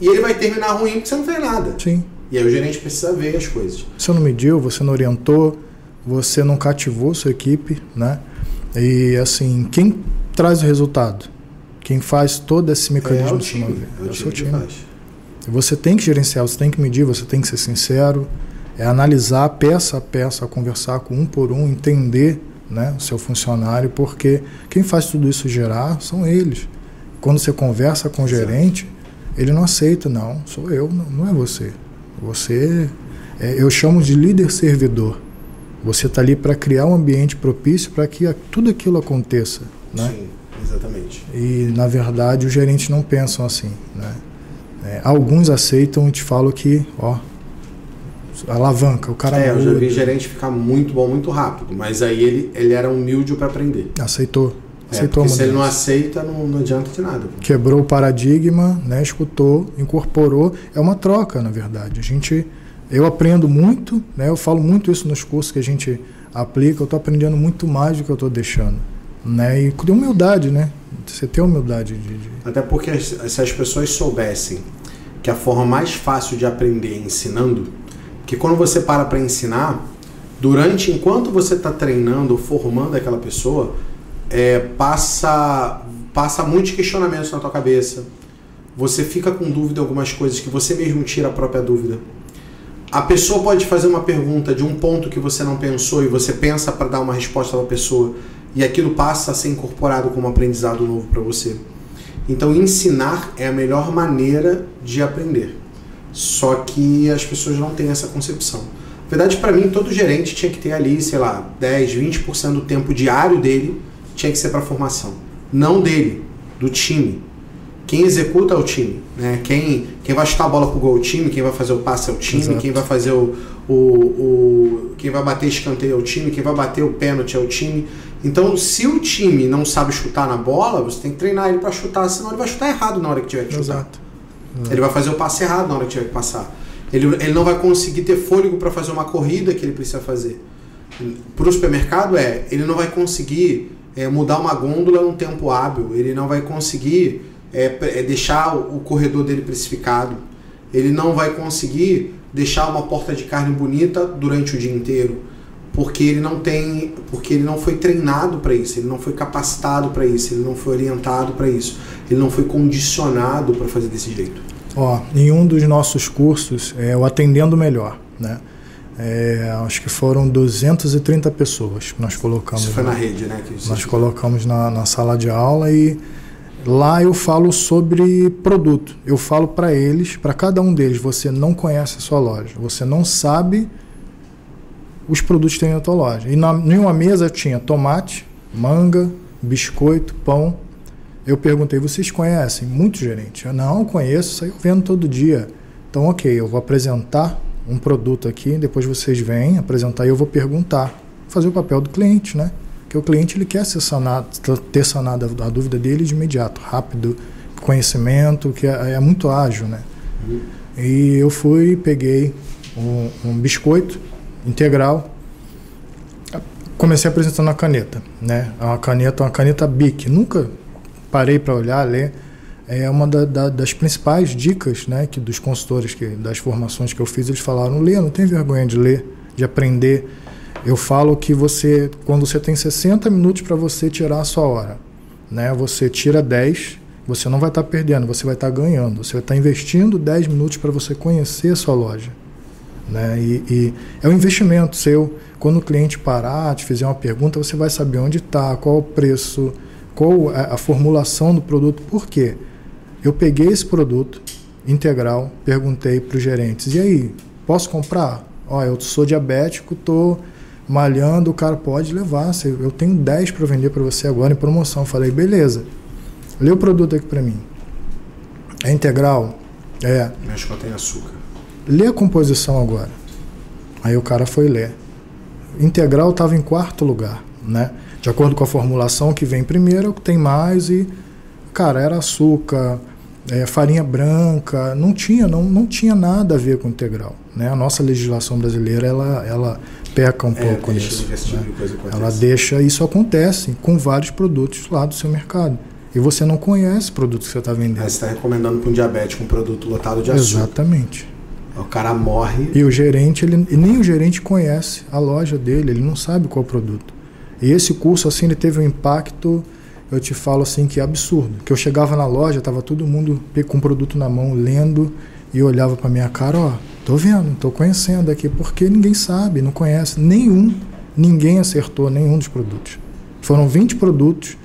A: e ele vai terminar ruim porque você não fez nada.
B: Sim.
A: E aí o gerente precisa ver as coisas.
B: Você não mediu, você não orientou, você não cativou sua equipe, né? E assim, quem traz o resultado? Quem faz todo esse mecanismo é,
A: é o time, de é o, é o time. Faz.
B: Você tem que gerenciar, você tem que medir, você tem que ser sincero, é analisar peça a peça, conversar com um por um, entender né, o seu funcionário, porque quem faz tudo isso gerar são eles. Quando você conversa com o gerente, ele não aceita, não, sou eu, não é você. Você, é, eu chamo de líder servidor. Você está ali para criar um ambiente propício para que tudo aquilo aconteça. Né?
A: Sim, exatamente.
B: E, na verdade, os gerentes não pensam assim. Né? É, alguns aceitam e te falam que, ó, alavanca, o cara
A: É, eu já vi gerente ficar muito bom muito rápido, mas aí ele, ele era humilde para aprender.
B: Aceitou.
A: É, aceitou se ele não aceita, não, não adianta de nada.
B: Quebrou o paradigma, né, escutou, incorporou. É uma troca, na verdade. A gente, eu aprendo muito, né, eu falo muito isso nos cursos que a gente aplica, eu estou aprendendo muito mais do que eu estou deixando. Né, e com humildade, né? Você ter humildade. De, de...
A: Até porque se as pessoas soubessem que a forma mais fácil de aprender é ensinando, que quando você para para ensinar, durante enquanto você está treinando formando aquela pessoa, é, passa, passa muitos questionamentos na tua cabeça. Você fica com dúvida em algumas coisas que você mesmo tira a própria dúvida. A pessoa pode fazer uma pergunta de um ponto que você não pensou e você pensa para dar uma resposta a pessoa e aquilo passa a ser incorporado como aprendizado novo para você. Então, ensinar é a melhor maneira de aprender. Só que as pessoas não têm essa concepção. Na verdade, para mim, todo gerente tinha que ter ali, sei lá, 10, 20% do tempo diário dele tinha que ser para formação. Não dele, do time. Quem executa é o time. Né? Quem, quem vai chutar a bola pro gol é o time, quem vai fazer o passe é o time,
B: Exato.
A: quem vai fazer o, o, o. Quem vai bater escanteio é o time, quem vai bater o pênalti é o time. Então, se o time não sabe chutar na bola, você tem que treinar ele para chutar, senão ele vai chutar errado na hora que tiver que chutar.
B: Exato.
A: Ele vai fazer o passe errado na hora que tiver que passar. Ele, ele não vai conseguir ter fôlego para fazer uma corrida que ele precisa fazer. Para o supermercado é, ele não vai conseguir é, mudar uma gôndola num tempo hábil, ele não vai conseguir é, é, deixar o, o corredor dele precificado, ele não vai conseguir deixar uma porta de carne bonita durante o dia inteiro, porque ele não tem, porque ele não foi treinado para isso, ele não foi capacitado para isso, ele não foi orientado para isso, ele não foi condicionado para fazer desse jeito.
B: Ó, em um dos nossos cursos, é o Atendendo Melhor, né? É, acho que foram 230 pessoas que nós colocamos.
A: Isso foi
B: lá.
A: na rede, né?
B: Nós colocamos na, na sala de aula e lá eu falo sobre produto. Eu falo para eles, para cada um deles, você não conhece a sua loja, você não sabe os produtos que tem na tua loja. E na, em uma mesa tinha tomate, manga, biscoito, pão. Eu perguntei, vocês conhecem? Muito gerente. Eu não conheço, saio vendo todo dia. Então, ok, eu vou apresentar um produto aqui, depois vocês vêm apresentar e eu vou perguntar. Fazer o papel do cliente, né? Porque o cliente ele quer ser sanado, ter sanado a dúvida dele de imediato, rápido, conhecimento, que é, é muito ágil, né? E eu fui, peguei um, um biscoito integral, comecei apresentando a caneta, né? A caneta, uma caneta Bic. Nunca parei para olhar, ler. É uma da, da, das principais dicas, né, que dos consultores, que das formações que eu fiz, eles falaram: lê, não tem vergonha de ler, de aprender. Eu falo que você, quando você tem 60 minutos para você tirar a sua hora, né, você tira 10, você não vai estar perdendo, você vai estar ganhando. Você vai estar investindo 10 minutos para você conhecer a sua loja. Né? E, e é um investimento seu. Quando o cliente parar, te fizer uma pergunta, você vai saber onde está, qual o preço, qual a, a formulação do produto. Por quê? Eu peguei esse produto integral, perguntei para os gerentes: e aí, posso comprar? Ó, eu sou diabético, tô malhando, o cara pode levar. Eu tenho 10 para vender para você agora em promoção. Eu falei: beleza, lê o produto aqui para mim. É integral? É.
A: Mexe contém açúcar.
B: Lê a composição agora. Aí o cara foi ler. Integral estava em quarto lugar, né? De acordo com a formulação que vem primeiro, é o que tem mais e cara, era açúcar, é, farinha branca, não tinha, não, não tinha nada a ver com integral, né? A nossa legislação brasileira ela ela peca um
A: É,
B: pouco nisso. né?
A: tipo acontecer.
B: Ela deixa isso acontece com vários produtos lá do seu mercado. E você não conhece o produto que você está vendendo.
A: Aí você está recomendando para um diabético um produto lotado de açúcar.
B: Exatamente.
A: O cara morre.
B: E o gerente, ele, nem o gerente conhece a loja dele, ele não sabe qual produto. E esse curso, assim, ele teve um impacto, eu te falo assim, que é absurdo. Que eu chegava na loja, tava todo mundo com o produto na mão, lendo, e olhava para minha cara, ó, tô vendo, tô conhecendo aqui, porque ninguém sabe, não conhece nenhum, ninguém acertou nenhum dos produtos. Foram 20 produtos,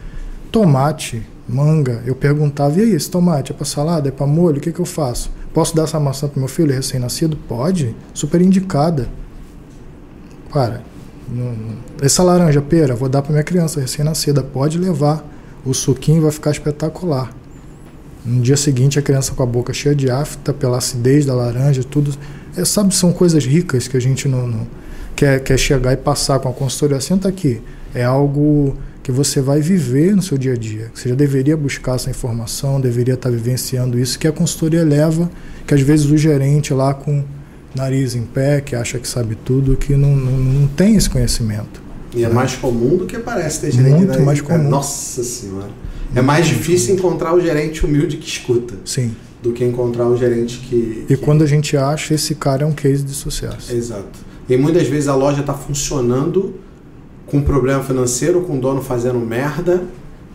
B: tomate, manga, eu perguntava, e aí, esse tomate é para salada, é para molho, o que, que eu faço? Posso dar essa maçã para meu filho recém-nascido? Pode, super indicada. Não- essa laranja pera, vou dar para minha criança recém-nascida, pode levar, o suquinho vai ficar espetacular. No dia seguinte, a criança com a boca cheia de afta, pela acidez da laranja, tudo. É, sabe, são coisas ricas que a gente não, não quer, quer chegar e passar com a consultoria. Senta aqui. É algo que você vai viver no seu dia a dia. Você já deveria buscar essa informação, deveria estar vivenciando isso, que a consultoria leva, que às vezes o gerente lá com nariz em pé, que acha que sabe tudo, que não, não, não tem esse conhecimento.
A: E é mais comum do que parece ter gerente.
B: Muito
A: né?
B: mais comum.
A: Nossa senhora. É mais difícil encontrar o gerente humilde que escuta
B: Sim.
A: do que encontrar o gerente que.
B: E
A: que-
B: quando a gente acha, esse cara é um case de sucesso.
A: Exato. E muitas vezes a loja está funcionando com problema financeiro, com o dono fazendo merda,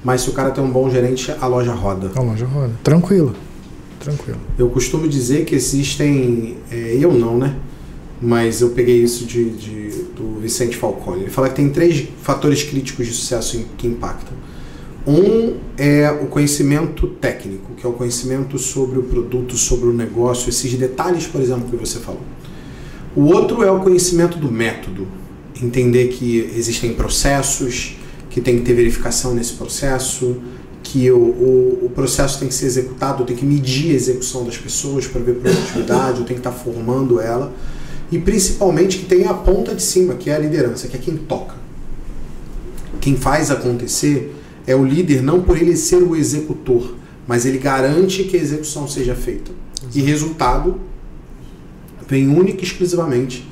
A: mas se o cara tem um bom gerente, a loja roda.
B: A loja roda. Tranquilo. Tranquilo.
A: Eu costumo dizer que existem. É, eu não, né? Mas eu peguei isso de, de, do Vicente Falcone. Ele fala que tem três fatores críticos de sucesso que impactam. Um é o conhecimento técnico, que é o conhecimento sobre o produto, sobre o negócio, esses detalhes, por exemplo, que você falou. O outro é o conhecimento do método, entender que existem processos, que tem que ter verificação nesse processo, que o, o, o, processo tem que ser executado, eu tenho que medir a execução das pessoas para ver produtividade, eu tenho que estar tá formando ela. E principalmente que tem a ponta de cima, que é a liderança, que é quem toca. Quem faz acontecer é o líder não por ele ser o executor, mas ele garante que a execução seja feita. E resultado vem única e exclusivamente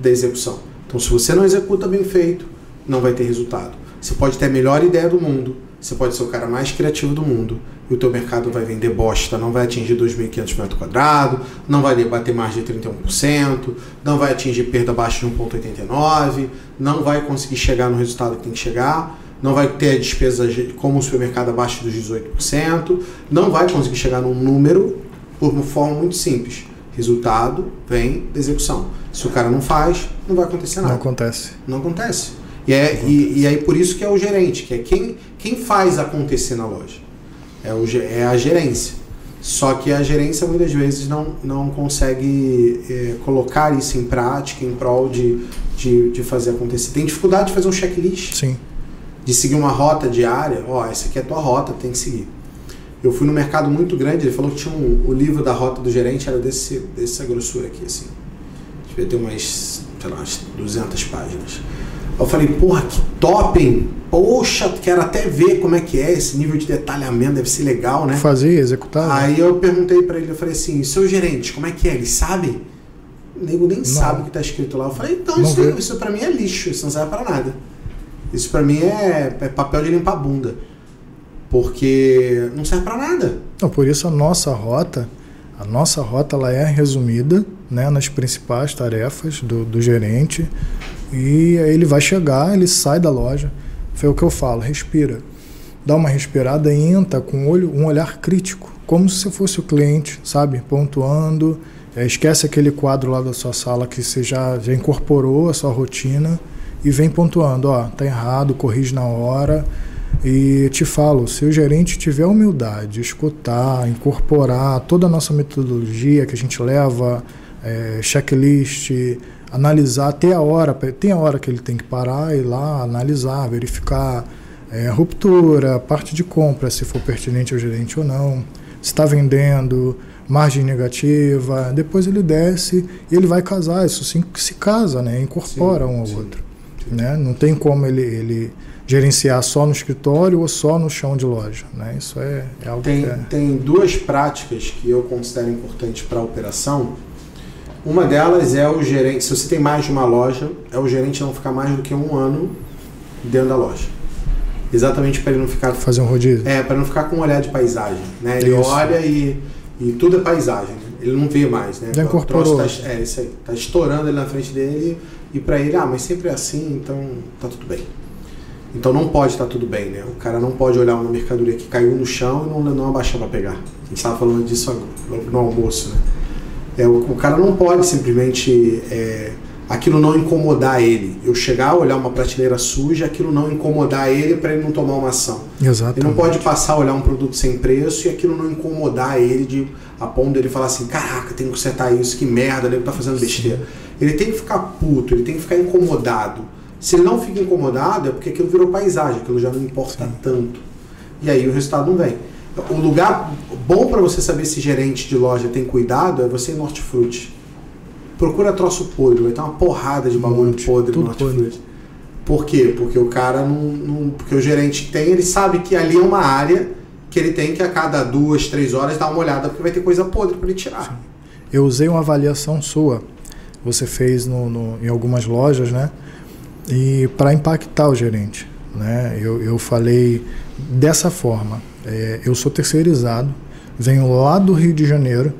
A: da execução. Então, se você não executa bem feito, não vai ter resultado. Você pode ter a melhor ideia do mundo, você pode ser o cara mais criativo do mundo, e o teu mercado vai vender bosta, não vai atingir 2.500 metros quadrados, não vai bater mais de 31%, não vai atingir perda abaixo de 1,89%, não vai conseguir chegar no resultado que tem que chegar, não vai ter despesa como o supermercado abaixo dos 18%, não vai conseguir chegar num número por uma forma muito simples. Resultado vem da execução. Se o cara não faz, não vai acontecer nada.
B: Não acontece.
A: Não acontece. E, é, e, e aí por isso que é o gerente, que é quem, quem faz acontecer na loja. É, o, é a gerência. Só que a gerência muitas vezes não, não consegue é, colocar isso em prática em prol de, de, de fazer acontecer. Tem dificuldade de fazer um checklist.
B: Sim
A: de seguir uma rota diária, ó, essa aqui é a tua rota, tem que seguir. Eu fui no mercado muito grande, ele falou que tinha um, o livro da rota do gerente era desse, dessa grossura aqui, assim. Devia ter umas, sei lá, umas 200 páginas. Eu falei, porra, que top, hein? Poxa, quero até ver como é que é esse nível de detalhamento, deve ser legal, né?
B: Fazer, executar.
A: Né? Aí eu perguntei para ele, eu falei assim, seu gerente, como é que é? Eles sabem? O nego nem não. sabe o que tá escrito lá. Eu falei, então, não isso, isso pra mim é lixo, isso não serve pra nada. Isso para mim é, é, papel de limpar a bunda. Porque não serve para nada.
B: Então, por isso a nossa rota, a nossa rota ela é resumida né, nas principais tarefas do, do gerente. E aí ele vai chegar, ele sai da loja. Foi o que eu falo, respira. Dá uma respirada e entra com olho, um olhar crítico, como se fosse o cliente, sabe? Pontuando. É, esquece aquele quadro lá da sua sala que você já, já incorporou a sua rotina e vem pontuando, ó, tá errado, corrige na hora. E te falo, se o gerente tiver humildade, escutar, incorporar toda a nossa metodologia que a gente leva, é, checklist, analisar até a hora, tem a hora que ele tem que parar e lá analisar, verificar é, ruptura, parte de compra, se for pertinente ao gerente ou não, se está vendendo, margem negativa, depois ele desce e ele vai casar, isso sim se casa, né? incorpora sim, um ao sim. outro. Né? Não tem como ele, ele gerenciar só no escritório ou só no chão de loja. Né? Isso é, é algo
A: tem,
B: que é...
A: tem duas práticas que eu considero importantes para a operação. Uma delas é o gerente, se você tem mais de uma loja, é o gerente não ficar mais do que um ano dentro da loja. Exatamente para ele não ficar.
B: Fazer um rodízio?
A: É, para não ficar com um olhar de paisagem. Né? Ele Isso. olha e, e tudo é paisagem. Né? Ele não vê mais. Né?
B: Já incorporou.
A: Tá, é, isso aí. Tá estourando ali na frente dele e para ele, ah, mas sempre é assim, então tá tudo bem. Então não pode estar tá tudo bem, né? O cara não pode olhar uma mercadoria que caiu no chão e não, não abaixar para pegar. A gente estava falando disso no almoço, né? É, o, o cara não pode simplesmente é, aquilo não incomodar ele. Eu chegar, olhar uma prateleira suja, aquilo não incomodar ele para ele não tomar uma ação.
B: Exatamente.
A: Ele não pode passar a olhar um produto sem preço e aquilo não incomodar ele de a ponto dele falar assim, caraca, tem que consertar isso, que merda, ele tá fazendo besteira. Sim. Ele tem que ficar puto, ele tem que ficar incomodado. Se ele não fica incomodado, é porque aquilo virou paisagem, aquilo já não importa Sim. tanto. E aí o resultado não vem. O lugar bom para você saber se gerente de loja tem cuidado é você em Nortefruti. Procura troço podre, vai ter uma porrada de bagulho podre no Nortefruti. Por quê? Porque o cara não, não. Porque o gerente tem, ele sabe que ali é uma área que ele tem que a cada duas, três horas dar uma olhada, porque vai ter coisa podre para ele tirar. Sim.
B: Eu usei uma avaliação sua você fez no, no, em algumas lojas, né? E para impactar o gerente, né? Eu, eu falei dessa forma. É, eu sou terceirizado, venho lá do Rio de Janeiro,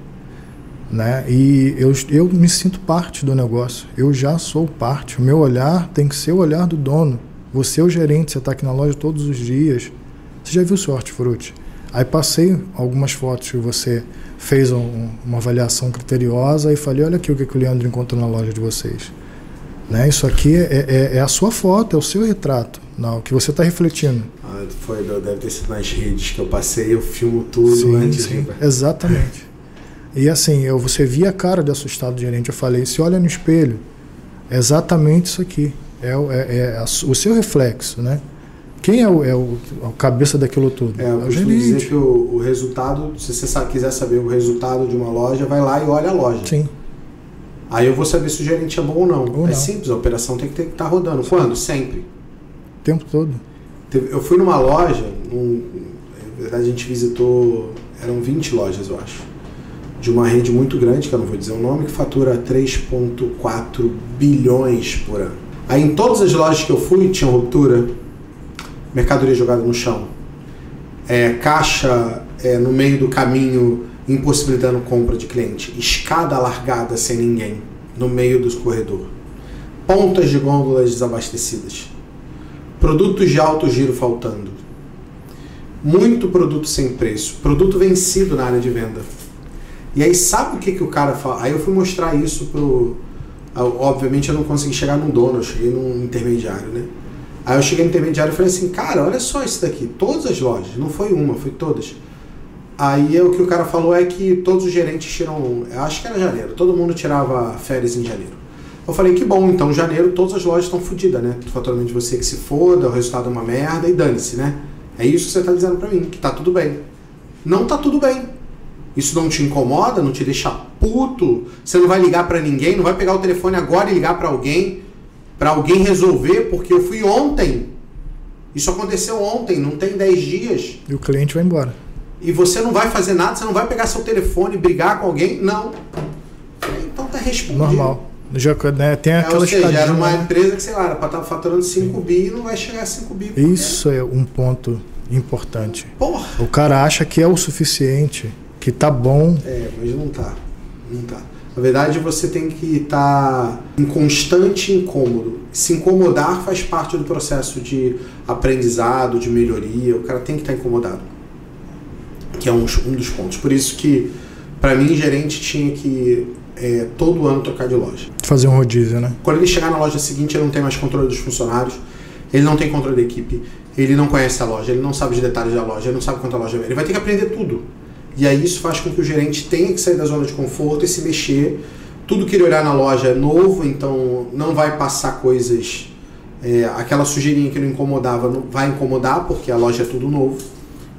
B: né? E eu, eu me sinto parte do negócio. Eu já sou parte. O meu olhar tem que ser o olhar do dono, Você é o gerente, você está aqui na loja todos os dias. Você já viu seu hortifruti? Aí passei algumas fotos que você fez um, uma avaliação criteriosa e falei, olha aqui o que, que o Leandro encontrou na loja de vocês. Né? Isso aqui é, é, é a sua foto, é o seu retrato, não, o que você está refletindo.
A: Ah, foi, deve ter sido nas redes que eu passei, eu filmo tudo
B: sim,
A: antes
B: sim,
A: de...
B: Exatamente. E assim, eu, você via a cara de assustado do gerente, eu falei, se olha no espelho, é exatamente isso aqui. É, é, é a, o seu reflexo, né? Quem é o, é o, a cabeça daquilo tudo?
A: É, eu
B: é
A: o gerente. dizer que o, o, resultado, se você sabe, quiser saber o resultado de uma loja, vai lá e olha a loja.
B: Sim.
A: Aí eu vou saber se o gerente é bom ou não.
B: Ou
A: é
B: não.
A: simples, a operação tem que estar tá rodando. Quando? Sempre.
B: Tempo todo.
A: Eu fui numa loja, na verdade a gente visitou, eram 20 lojas, eu acho, de uma rede muito grande, que eu não vou dizer o nome, que fatura 3,4 bilhões por ano. Aí em todas as lojas que eu fui tinha ruptura, mercadoria jogada no chão, é, caixa é, no meio do caminho impossibilitando compra de cliente, escada largada sem ninguém no meio do corredor, pontas de gôndolas desabastecidas, produtos de alto giro faltando, muito produto sem preço, produto vencido na área de venda. E aí sabe o que, que o cara fala? Aí eu fui mostrar isso pro. Obviamente eu não consegui chegar num dono, eu cheguei num intermediário, né? Aí eu cheguei no intermediário e falei assim, cara, olha só isso daqui, todas as lojas, não foi uma, foi todas. Aí o que o cara falou é que todos os gerentes tiram, acho que era janeiro, todo mundo tirava férias em janeiro. Eu falei que bom, então janeiro todas as lojas estão fodidas, né? O faturamento de você que se foda, o resultado é uma merda e dane-se, né? É isso que você está dizendo para mim, que tá tudo bem. Não tá tudo bem. Isso não te incomoda, não te deixa puto? Você não vai ligar para ninguém, não vai pegar o telefone agora e ligar para alguém? para alguém resolver, porque eu fui ontem. Isso aconteceu ontem, não tem 10 dias.
B: E o cliente vai embora.
A: E você não vai fazer nada, você não vai pegar seu telefone e brigar com alguém? Não. Então tá respondido.
B: Normal. Já, né, tem aquela
A: é, Ou seja, era uma empresa que, sei lá, era para estar tá faturando 5 bi e não vai chegar a 5 bi.
B: Isso é um ponto importante.
A: Porra.
B: O cara acha que é o suficiente, que tá bom.
A: É, mas não tá. Não tá. Na verdade, você tem que estar tá em constante incômodo. Se incomodar faz parte do processo de aprendizado, de melhoria. O cara tem que estar tá incomodado. Que é um, um dos pontos. Por isso que, para mim, gerente tinha que é, todo ano trocar de loja.
B: Fazer um rodízio, né?
A: Quando ele chegar na loja seguinte, ele não tem mais controle dos funcionários, ele não tem controle da equipe, ele não conhece a loja, ele não sabe os detalhes da loja, ele não sabe quanto a loja é. Ele vai ter que aprender tudo. E aí isso faz com que o gerente tenha que sair da zona de conforto e se mexer. Tudo que ele olhar na loja é novo, então não vai passar coisas. É, aquela sujeirinha que não incomodava não vai incomodar, porque a loja é tudo novo.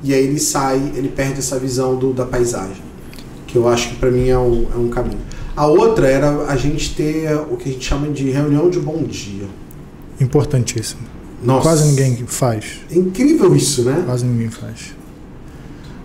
A: E aí ele sai, ele perde essa visão do, da paisagem, que eu acho que para mim é um, é um caminho. A outra era a gente ter o que a gente chama de reunião de bom dia.
B: Importantíssimo.
A: Nossa.
B: Quase ninguém faz.
A: É incrível isso, né?
B: Quase ninguém faz.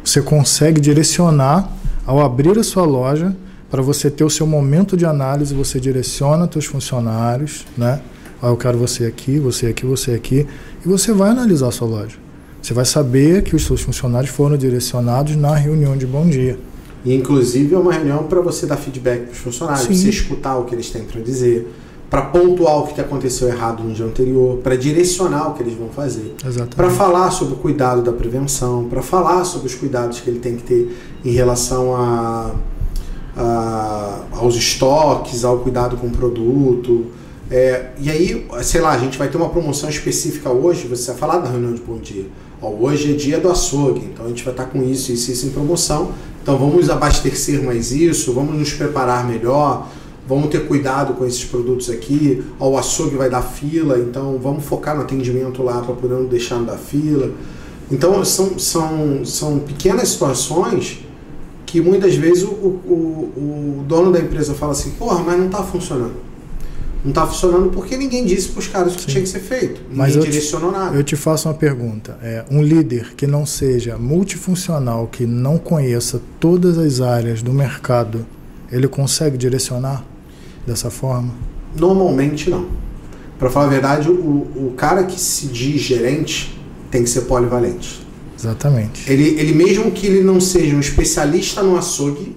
B: Você consegue direcionar ao abrir a sua loja para você ter o seu momento de análise, você direciona seus funcionários, né? Ah, eu quero você aqui, você aqui, você aqui, e você vai analisar a sua loja. Você vai saber que os seus funcionários foram direcionados na reunião de bom dia.
A: E inclusive é uma reunião para você dar feedback para os funcionários, Sim. você escutar o que eles têm para dizer, para pontuar o que aconteceu errado no dia anterior, para direcionar o que eles vão fazer, para falar sobre o cuidado da prevenção, para falar sobre os cuidados que ele tem que ter em relação a, a aos estoques, ao cuidado com o produto. É, e aí, sei lá, a gente vai ter uma promoção específica hoje, você vai falar da reunião de bom dia. Ó, hoje é dia do açougue, então a gente vai estar com isso, isso, isso em promoção. Então vamos abastecer mais isso, vamos nos preparar melhor, vamos ter cuidado com esses produtos aqui, ó, o açougue vai dar fila, então vamos focar no atendimento lá para poder não deixar da fila. Então são, são, são pequenas situações que muitas vezes o, o, o dono da empresa fala assim, porra, mas não está funcionando. Não está funcionando porque ninguém disse para os caras o que Sim. tinha que ser feito. Ninguém mas direcionou
B: te,
A: nada.
B: Eu te faço uma pergunta. É, um líder que não seja multifuncional, que não conheça todas as áreas do mercado, ele consegue direcionar? dessa forma?
A: Normalmente não. Para falar a verdade, o, o cara que se diz gerente tem que ser polivalente.
B: Exatamente.
A: Ele, ele mesmo que ele não seja um especialista no açougue,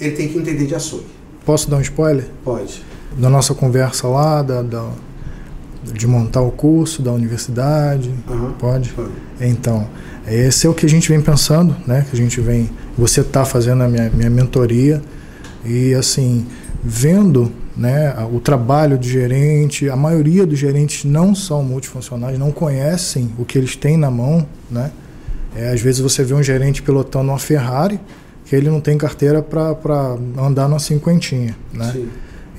A: ele tem que entender de açougue.
B: Posso dar um spoiler?
A: Pode.
B: Da nossa conversa lá, da, da de montar o curso da universidade?
A: Aham.
B: Pode?
A: Pode.
B: Então, esse é o que a gente vem pensando, né? Que a gente vem. Você está fazendo a minha, minha mentoria e assim vendo, né? O trabalho de gerente. A maioria dos gerentes não são multifuncionais, não conhecem o que eles têm na mão, né? É, às vezes você vê um gerente pilotando uma Ferrari que ele não tem carteira para andar numa cinquentinha, né?
A: Sim.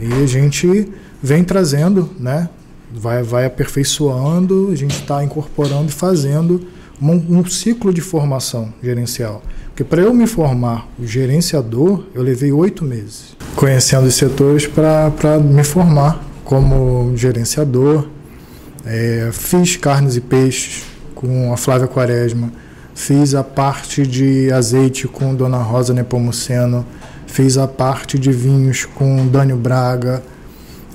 B: E a gente vem trazendo, né? Vai, vai aperfeiçoando, a gente está incorporando e fazendo um, um ciclo de formação gerencial. Porque para eu me formar gerenciador, eu levei oito meses conhecendo os setores para me formar como gerenciador. É, fiz carnes e peixes com a Flávia Quaresma, fiz a parte de azeite com Dona Rosa Nepomuceno, fiz a parte de vinhos com Dânio Braga.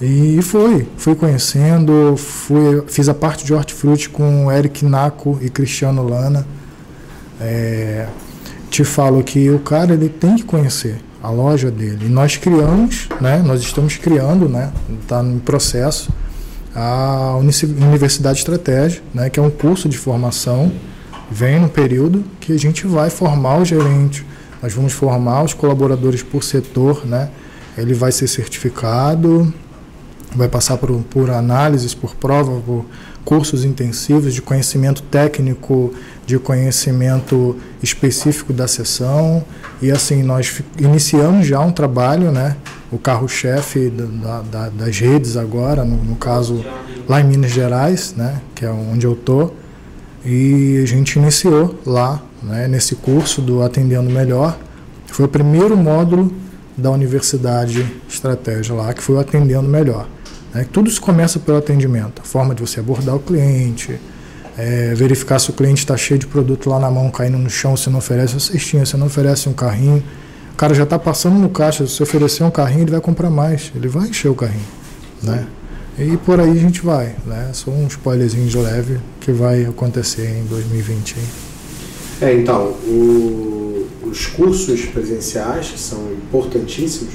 B: E foi, fui conhecendo, fui, fiz a parte de hortifruti com Eric Naco e Cristiano Lana. É, te falo que o cara ele tem que conhecer a loja dele. E nós criamos, né, nós estamos criando, né, está no processo, a Universidade Estratégia, né, que é um curso de formação, vem no período que a gente vai formar o gerente, nós vamos formar os colaboradores por setor, né, ele vai ser certificado, vai passar por, por análises, por prova, por cursos intensivos de conhecimento técnico, de conhecimento específico da sessão. E assim, nós iniciamos já um trabalho, né? o carro-chefe da, da, das redes agora, no, no, caso lá em Minas Gerais, né? que é onde eu estou. E a gente iniciou lá, né? nesse curso do Atendendo Melhor. Foi o primeiro módulo da Universidade Estratégia lá, que foi o Atendendo Melhor. Né? Tudo isso começa pelo atendimento, a forma de você abordar o cliente, é, verificar se o cliente está cheio de produto lá na mão, caindo no chão, se não oferece uma cestinha, se não oferece um carrinho. O cara já está passando no caixa, se oferecer um carrinho, ele vai comprar mais, ele vai encher o carrinho. Né? E por aí a gente vai. Né? Só um spoilerzinho de leve que vai acontecer em 2020. Hein?
A: É, então, o, os cursos presenciais, que são importantíssimos,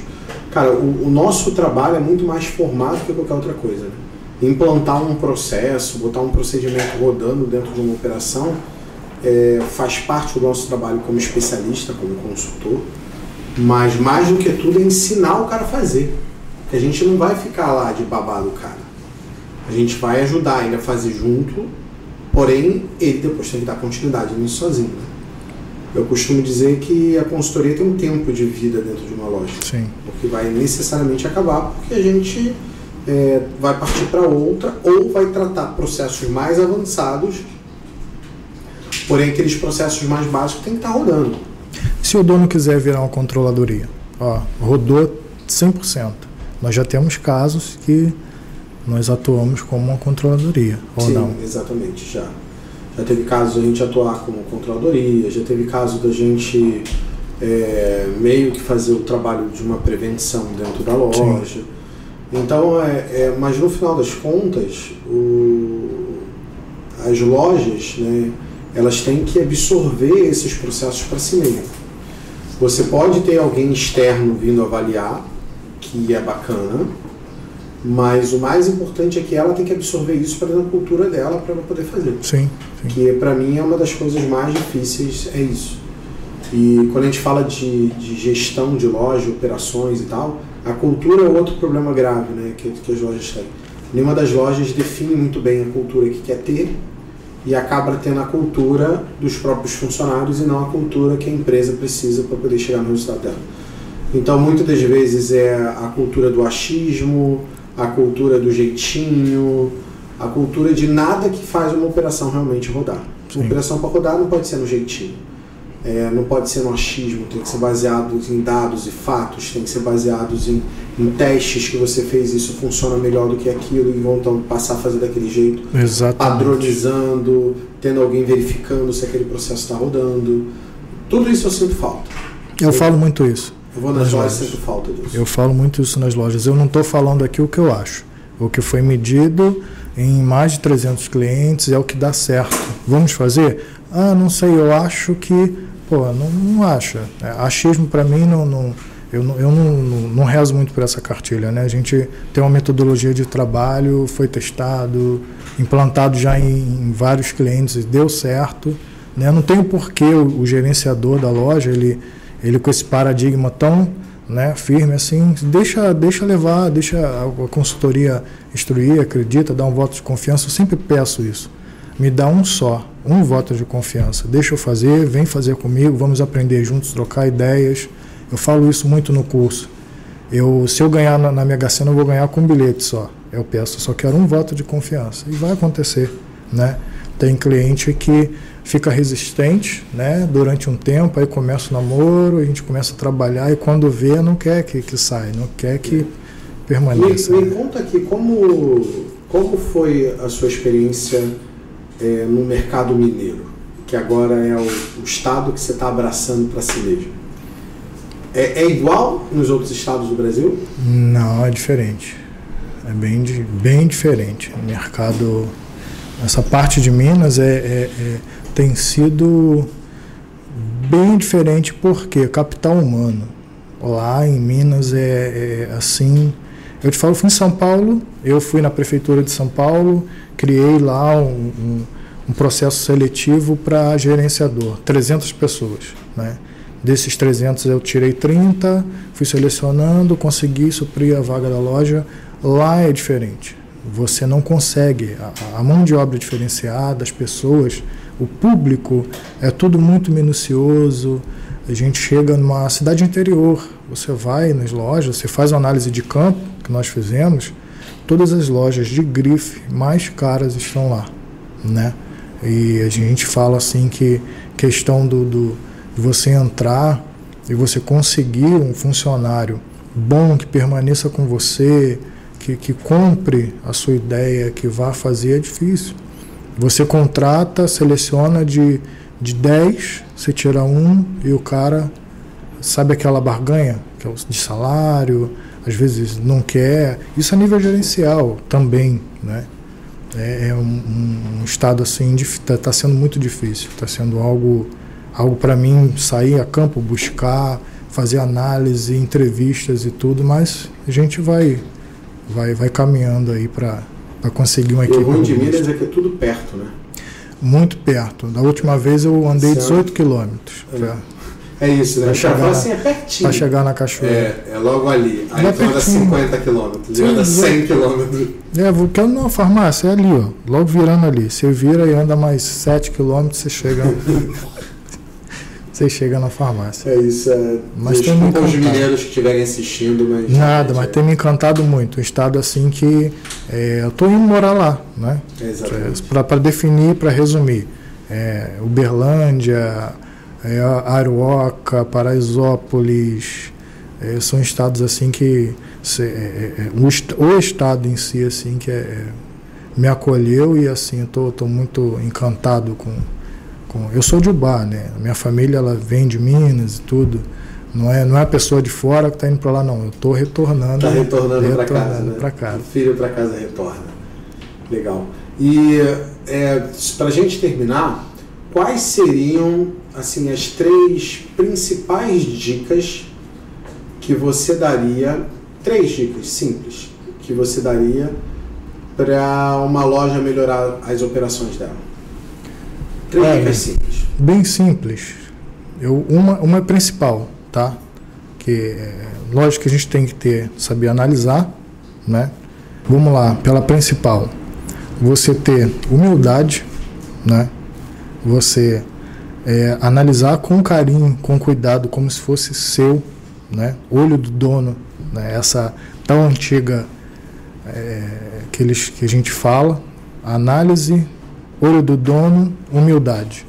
A: Cara, o, o, nosso trabalho é muito mais formado que qualquer outra coisa. Né? Implantar um processo, botar um procedimento rodando dentro de uma operação, é, faz parte do nosso trabalho como especialista, como consultor. Mas mais do que tudo é ensinar o cara a fazer. A gente não vai ficar lá de babado cara. A gente vai ajudar ele a fazer junto, porém ele depois tem que dar continuidade nisso sozinho. Né? Eu costumo dizer que a consultoria tem um tempo de vida dentro de uma loja.
B: Sim.
A: Porque vai necessariamente acabar, porque a gente é, vai partir para outra ou vai tratar processos mais avançados, porém aqueles processos mais básicos tem que estar tá rodando.
B: Se o dono quiser virar uma controladoria, ó, rodou 100%. Nós já temos casos que nós atuamos como uma controladoria, ou
A: Sim,
B: não?
A: exatamente, já. Já teve casos a gente atuar como controladoria, já teve caso da gente é, meio que fazer o trabalho de uma prevenção dentro da loja. Sim. Então, é, é, mas no final das contas, o, as lojas, né, elas têm que absorver esses processos para si mesmo. Você pode ter alguém externo vindo avaliar, que é bacana, mas o mais importante é que ela tem que absorver isso para a cultura dela para ela poder fazer.
B: Sim, sim.
A: Que para mim é uma das coisas mais difíceis, é isso. E quando a gente fala de, de gestão de loja, operações e tal, a cultura é outro problema grave né, que, que as lojas têm. Nenhuma das lojas define muito bem a cultura que quer ter e acaba tendo a cultura dos próprios funcionários e não a cultura que a empresa precisa para poder chegar no resultado dela. Então, muitas das vezes é a cultura do achismo, a cultura do jeitinho, a cultura de nada que faz uma operação realmente rodar. Sim. Uma operação para rodar não pode ser no jeitinho, é, não pode ser no achismo, tem que ser baseado em dados e fatos, tem que ser baseados em, em testes que você fez, isso funciona melhor do que aquilo e vão então passar a fazer daquele jeito,
B: Exatamente.
A: padronizando, tendo alguém verificando se aquele processo está rodando. Tudo isso eu sinto falta.
B: Eu, eu falo muito isso.
A: Eu vou nas, nas lojas, lojas sinto falta disso.
B: Eu falo muito isso nas lojas. Eu não estou falando aqui o que eu acho. O que foi medido em mais de 300 clientes é o que dá certo. Vamos fazer? Ah, não sei, eu acho que. Pô, não, não acha. É, achismo para mim não, não, eu, não, eu não, não, não, rezo muito por essa cartilha. Né? A gente tem uma metodologia de trabalho, foi testado, implantado já em, em vários clientes, deu certo. Né? Não tem porquê o, o gerenciador da loja, ele, ele com esse paradigma tão né, firme assim, deixa, deixa levar, deixa a consultoria instruir, acredita, dá um voto de confiança. Eu sempre peço isso. Me dá um só, um voto de confiança. Deixa eu fazer, vem fazer comigo, vamos aprender juntos, trocar ideias. Eu falo isso muito no curso. Eu, se eu ganhar na, na Mega Sena, eu vou ganhar com um bilhete só. Eu peço, só quero um voto de confiança. E vai acontecer, né? Tem cliente que fica resistente, né? Durante um tempo, aí começa o namoro, a gente começa a trabalhar e quando vê, não quer que, que saia, não quer que permaneça.
A: Me, me conta aqui, como, como foi a sua experiência é, no mercado mineiro, que agora é o, o estado que você está abraçando para si mesmo? É, é, igual nos outros estados do Brasil?
B: Não, é diferente. É bem, bem diferente. O mercado, essa parte de Minas é, é, é tem sido bem diferente porque capital humano lá em Minas é, é, assim. Eu te falo, fui em São Paulo, eu fui na prefeitura de São Paulo, criei lá um, um, um processo seletivo para gerenciador, 300 pessoas, né? Desses 300 eu tirei 30, fui selecionando, consegui suprir a vaga da loja. Lá é diferente. Você não consegue. A, a mão de obra diferenciada, as pessoas, o público, é tudo muito minucioso. A gente chega numa cidade interior, você vai nas lojas, você faz uma análise de campo, que nós fizemos, todas as lojas de grife mais caras estão lá, né? E a gente fala assim que questão do, do de você entrar e você conseguir um funcionário bom que permaneça com você, que, que compre a sua ideia, que vá fazer, é difícil. Você contrata, seleciona de, de 10, você tira um e o cara sabe aquela barganha é de salário, às vezes não quer. Isso a nível gerencial também, né? É, é um, um, estado assim, está tá sendo muito difícil, está sendo algo, algo para mim sair a campo, buscar, fazer análise, entrevistas e tudo, mas a gente vai, vai, vai caminhando aí para para conseguir uma equipe.
A: O ruim de Minas é que é tudo perto, né?
B: Muito perto. Da última vez eu andei 18 quilômetros.
A: É. é isso, né? Para
B: chegar,
A: assim, é pertinho.
B: Para chegar na cachoeira.
A: É, é logo ali. Aí tu anda 50 quilômetros, anda 100 quilômetros.
B: É, vou quero numa farmácia, é ali, ó. Logo virando ali. Você vira e anda mais 7 quilômetros, você chega. você chega na farmácia.
A: É isso, é.
B: Mas tem me
A: os mineiros que estiverem assistindo, mas.
B: Nada, mas é. tem me encantado muito. Um estado assim que é, eu estou indo morar lá, né?
A: Exatamente.
B: Para definir, para resumir. É, Uberlândia, é, Aruoca, Paraisópolis, é, são estados assim que se, é, é, o, o, estado em si assim que me acolheu e assim eu tô, muito encantado com com. Eu sou de Ubá, né? Minha família ela vem de Minas e tudo. Não é, não é a pessoa de fora que está indo para lá, não. Eu estou retornando.
A: Está retornando, para casa. Né?
B: Casa. O
A: filho para casa retorna. Legal. E é, para a gente terminar, quais seriam assim as três principais dicas que você daria? Três dicas simples que você daria para uma loja melhorar as operações dela. Três é, dicas simples.
B: Bem simples. Eu, uma, uma é principal, tá? Que é, lógico que a gente tem que ter, saber analisar, né? Vamos lá, pela principal. Você ter humildade, né? Você é, analisar com carinho, com cuidado, como se fosse seu, né? Olho do dono, né? Essa tão antiga é, que, eles, que a gente fala, análise olho do dono, humildade.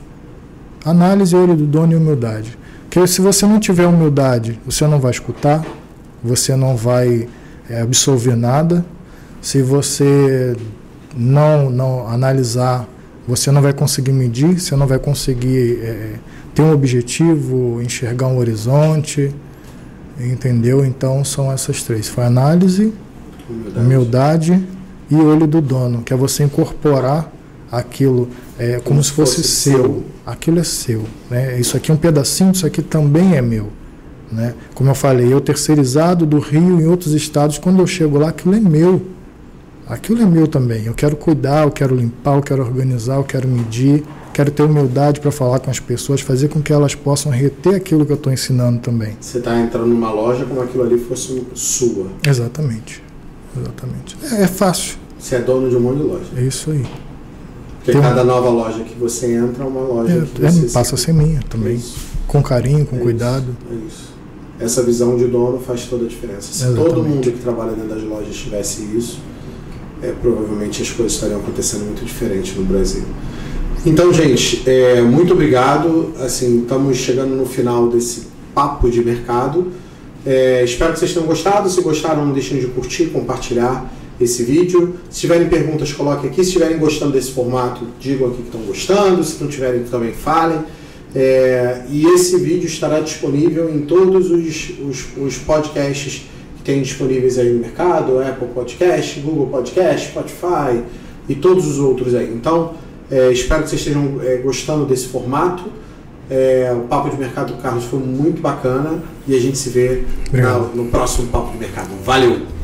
B: Análise, olho do dono e humildade. Porque se você não tiver humildade, você não vai escutar, você não vai é, absorver nada. Se você não, não analisar, você não vai conseguir medir, você não vai conseguir é, ter um objetivo, enxergar um horizonte. Entendeu? Então são essas três: foi análise, humildade, humildade e olho do dono, que é você incorporar aquilo é, como, como se fosse, fosse seu. seu. Aquilo é seu. Né? Isso aqui é um pedacinho, isso aqui também é meu. Né? Como eu falei, eu terceirizado do Rio em outros estados, quando eu chego lá, aquilo é meu. Aquilo é meu também. Eu quero cuidar, eu quero limpar, eu quero organizar, eu quero medir, quero ter humildade para falar com as pessoas, fazer com que elas possam reter aquilo que eu estou ensinando também.
A: Você está entrando numa loja como aquilo ali fosse sua.
B: Exatamente. Exatamente. É, é fácil.
A: Você é dono de um monte de loja.
B: É isso aí.
A: Porque cada nova loja que você entra é uma loja é, que
B: você passa a ser minha também. É com carinho, com
A: é
B: cuidado.
A: Isso, é isso. Essa visão de dono faz toda a diferença. Se Exatamente. todo mundo que trabalha dentro das lojas tivesse isso, é, provavelmente as coisas estariam acontecendo muito diferente no Brasil. Então, gente, é, muito obrigado. Assim, estamos chegando no final desse papo de mercado. É, espero que vocês tenham gostado. Se gostaram, não deixem de curtir, compartilhar esse vídeo. Se tiverem perguntas, coloquem aqui. Se estiverem gostando desse formato, digam aqui que estão gostando. Se não tiverem, também falem. É, e esse vídeo estará disponível em todos os, os, os, podcasts que tem disponíveis aí no mercado, Apple Podcast, Google Podcast, Spotify e todos os outros aí. Então, é, espero que vocês estejam é, gostando desse formato. É, o Papo de Mercado do Carlos foi muito bacana e a gente se vê na, no próximo Papo de Mercado. Valeu!